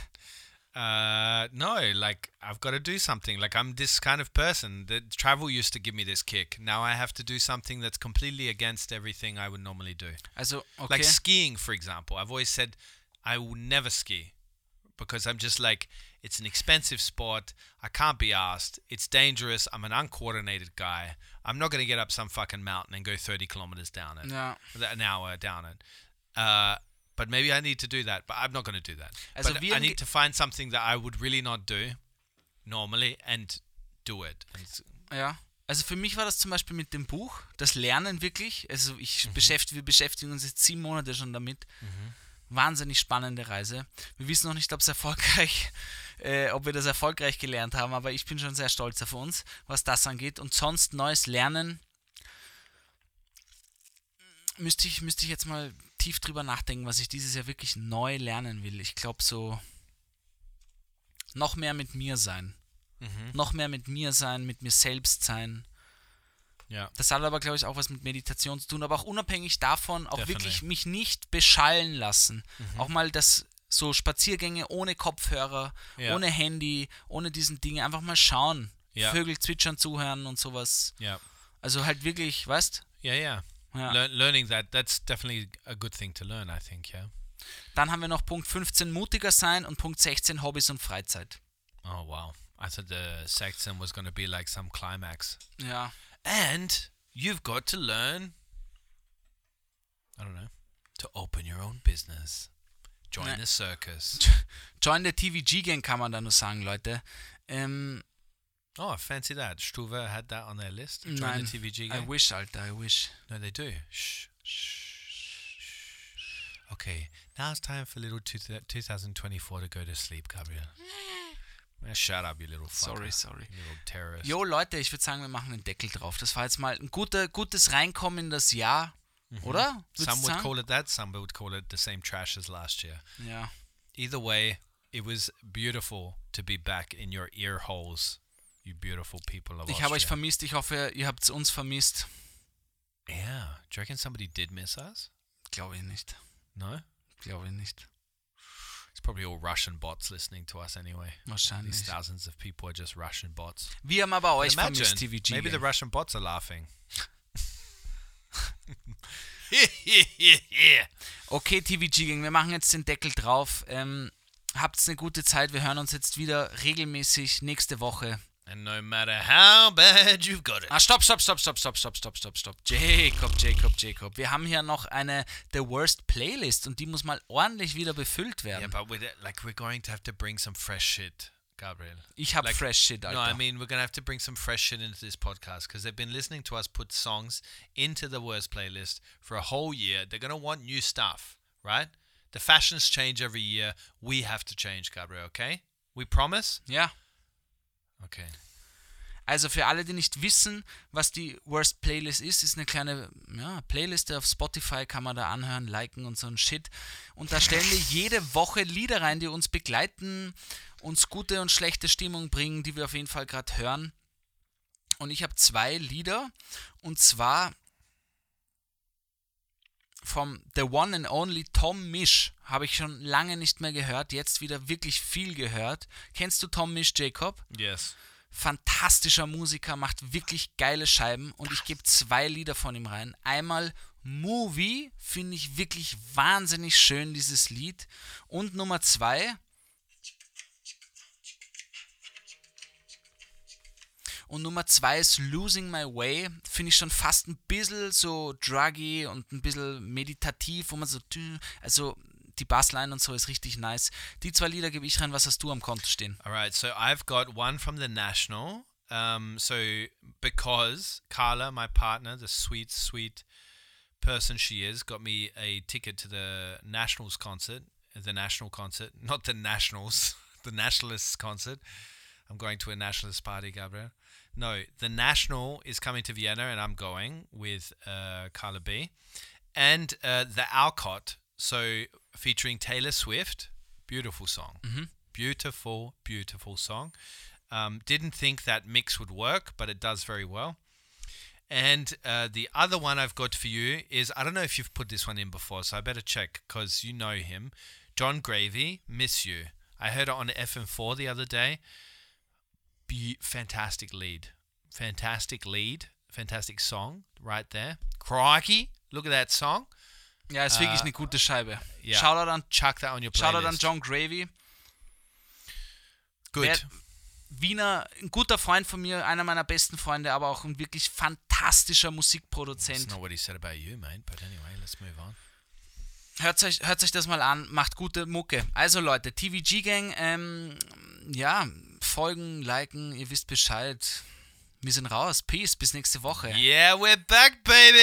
Uh, no, like I've got to do something. Like I'm this kind of person. The travel used to give me this kick. Now I have to do something that's completely against everything I would normally do. Also, okay. Like skiing, for example. I've always said I will never ski because I'm just like it's an expensive sport. I can't be asked. It's dangerous. I'm an uncoordinated guy. I'm not going to get up some fucking mountain and go 30 kilometers down it ja. an hour down it. Uh, but maybe I need to do that. But I'm not going to do that. Also but I need to find something that I would really not do normally and do it. And Ja. Also für mich war das zum Beispiel mit dem Buch, das Lernen wirklich. Also ich Mhm. beschäftige, wir beschäftigen uns jetzt sieben Monate schon damit. Wahnsinnig spannende Reise. Wir wissen noch nicht, ob es erfolgreich, äh, ob wir das erfolgreich gelernt haben, aber ich bin schon sehr stolz auf uns, was das angeht. Und sonst neues Lernen müsste ich, müsste ich jetzt mal tief drüber nachdenken, was ich dieses Jahr wirklich neu lernen will. Ich glaube so noch mehr mit mir sein. Mhm. Noch mehr mit mir sein, mit mir selbst sein. Ja. Das hat aber, glaube ich, auch was mit Meditation zu tun, aber auch unabhängig davon, auch Definitely. wirklich mich nicht beschallen lassen. Mhm. Auch mal das so Spaziergänge ohne Kopfhörer, Ja. ohne Handy, ohne diesen Dinge, einfach mal schauen. Ja. Vögel zwitschern zuhören und sowas. Yeah. Also halt wirklich, weißt Yeah, yeah. Ja. Lear- learning that, that's definitely a good thing to learn, I think, yeah. Dann haben wir noch Punkt 15 mutiger sein und Punkt 16 Hobbys und Freizeit. Oh, wow. I thought the section was going to be like some climax. Ja. And you've got to learn, I don't know, to open your own business. Join Ne. the circus. Join the TVG Gang kann man da nur sagen, Leute. Ähm, Oh, fancy that. Stuva had that on their list. Join nein, the TVG I gang. wish, Alter, I wish. No, they do. Shh. Shh. Okay, now it's time for little two 2024 to go to sleep, Gabriel. Shut up, you little fucker. Sorry, sorry. You little terrorist. Jo, Leute, ich würde sagen, wir machen einen Deckel drauf. Das war jetzt mal ein guter, gutes Reinkommen in das Jahr, oder? Würdest Mhm. some would sagen? call it that, some would call it the same trash as last year. Ja. Either way, it was beautiful to be back in your ear holes, you beautiful people of Ich habe euch vermisst. Ich hoffe, ihr habt uns vermisst. Yeah. Do you reckon somebody did miss us? Glaube ich nicht. No? Glaube ich nicht. It's probably all Russian bots listening to us anyway. Wahrscheinlich. These thousands of people are just Russian bots. Wir haben aber euch Imagine, vermisst, TVG. maybe the. Russian bots are laughing. Okay, TVG Gang, wir machen jetzt den Deckel drauf. Ähm, habt eine gute Zeit. Wir hören uns jetzt wieder regelmäßig nächste Woche. And no matter how bad you've got it. Ah, stopp, stopp, stopp, stopp, stopp, stopp, stopp, stopp, stopp. Jacob, Jacob, Jacob. Wir haben hier noch eine The Worst Playlist und die muss mal ordentlich wieder befüllt werden. Yeah, but we're, like we're going to have to bring some fresh shit, Gabriel. ich hab like- fresh shit, Alter. No, I mean we're gonna have to bring some fresh shit into this podcast because they've been listening to us put songs into the worst playlist for a whole year. They're gonna want new stuff, right? The fashions change every year. We have to change, Gabriel. Okay? We promise. ja. Okay. Also für alle, die nicht wissen, was die Worst Playlist ist, ist eine kleine ja, Playliste auf Spotify, kann man da anhören, liken und so ein Shit. Und da stellen wir jede Woche Lieder rein, die uns begleiten, uns gute und schlechte Stimmung bringen, die wir auf jeden Fall gerade hören. Und ich habe zwei Lieder und zwar vom The One and Only Tom Misch. Habe ich schon lange nicht mehr gehört, jetzt wieder wirklich viel gehört. Kennst du Tom Misch, Jacob? Yes. fantastischer Musiker, macht wirklich geile Scheiben und ich gebe zwei Lieder von ihm rein. Einmal Movie, finde ich wirklich wahnsinnig schön, dieses Lied. Und Nummer zwei. Und Nummer zwei ist Losing My Way. Finde ich schon fast ein bisschen so druggy und ein bisschen meditativ, wo man so, also die Bassline und so ist richtig nice. Die zwei Lieder gebe ich rein. Was hast du am Konto stehen? All right. So I've got one from the National. Um, so because Carla, my partner, the sweet, sweet person she is, got me a ticket to the Nationals concert, the National concert, not the Nationals, the Nationalists concert. I'm going to a Nationalist party, Gabriel. No, the National is coming to Vienna, and I'm going with uh, Carla B. And uh, the Alcott, so featuring Taylor Swift, beautiful song, beautiful, beautiful song. Um, didn't think that mix would work, but it does very well. And uh, the other one I've got for you is I don't know if you've put this one in before, so I better check because you know him. John Gravy, Miss You. I heard it on FM4 the other day. Be- fantastic lead. Fantastic lead. Fantastic song right there. Crikey. Look at that song. Ja, ist wirklich eine gute Scheibe. ja. Shoutout an, Chuck that on your playlist. Shoutout an John Gravy. Good. Wer, Wiener, ein guter Freund von mir, einer meiner besten Freunde, aber auch ein wirklich fantastischer That's Musikproduzent. not what he said about you, mate. But anyway, let's move on. Hört euch, hört euch das mal an, macht gute Mucke. Also Leute, TVG Gang, ähm, ja, folgen, liken, ihr wisst Bescheid. Wir sind raus. Peace, bis nächste Woche. Yeah, we're back, baby.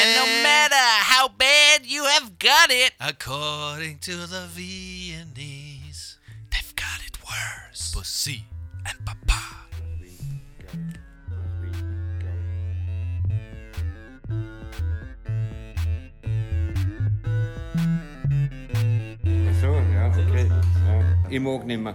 And no matter how bad you have got it, According to the Viennese they've got it worse. pussy. And papa. Ach so, ja, okay. Ja. Ich mag nimmer.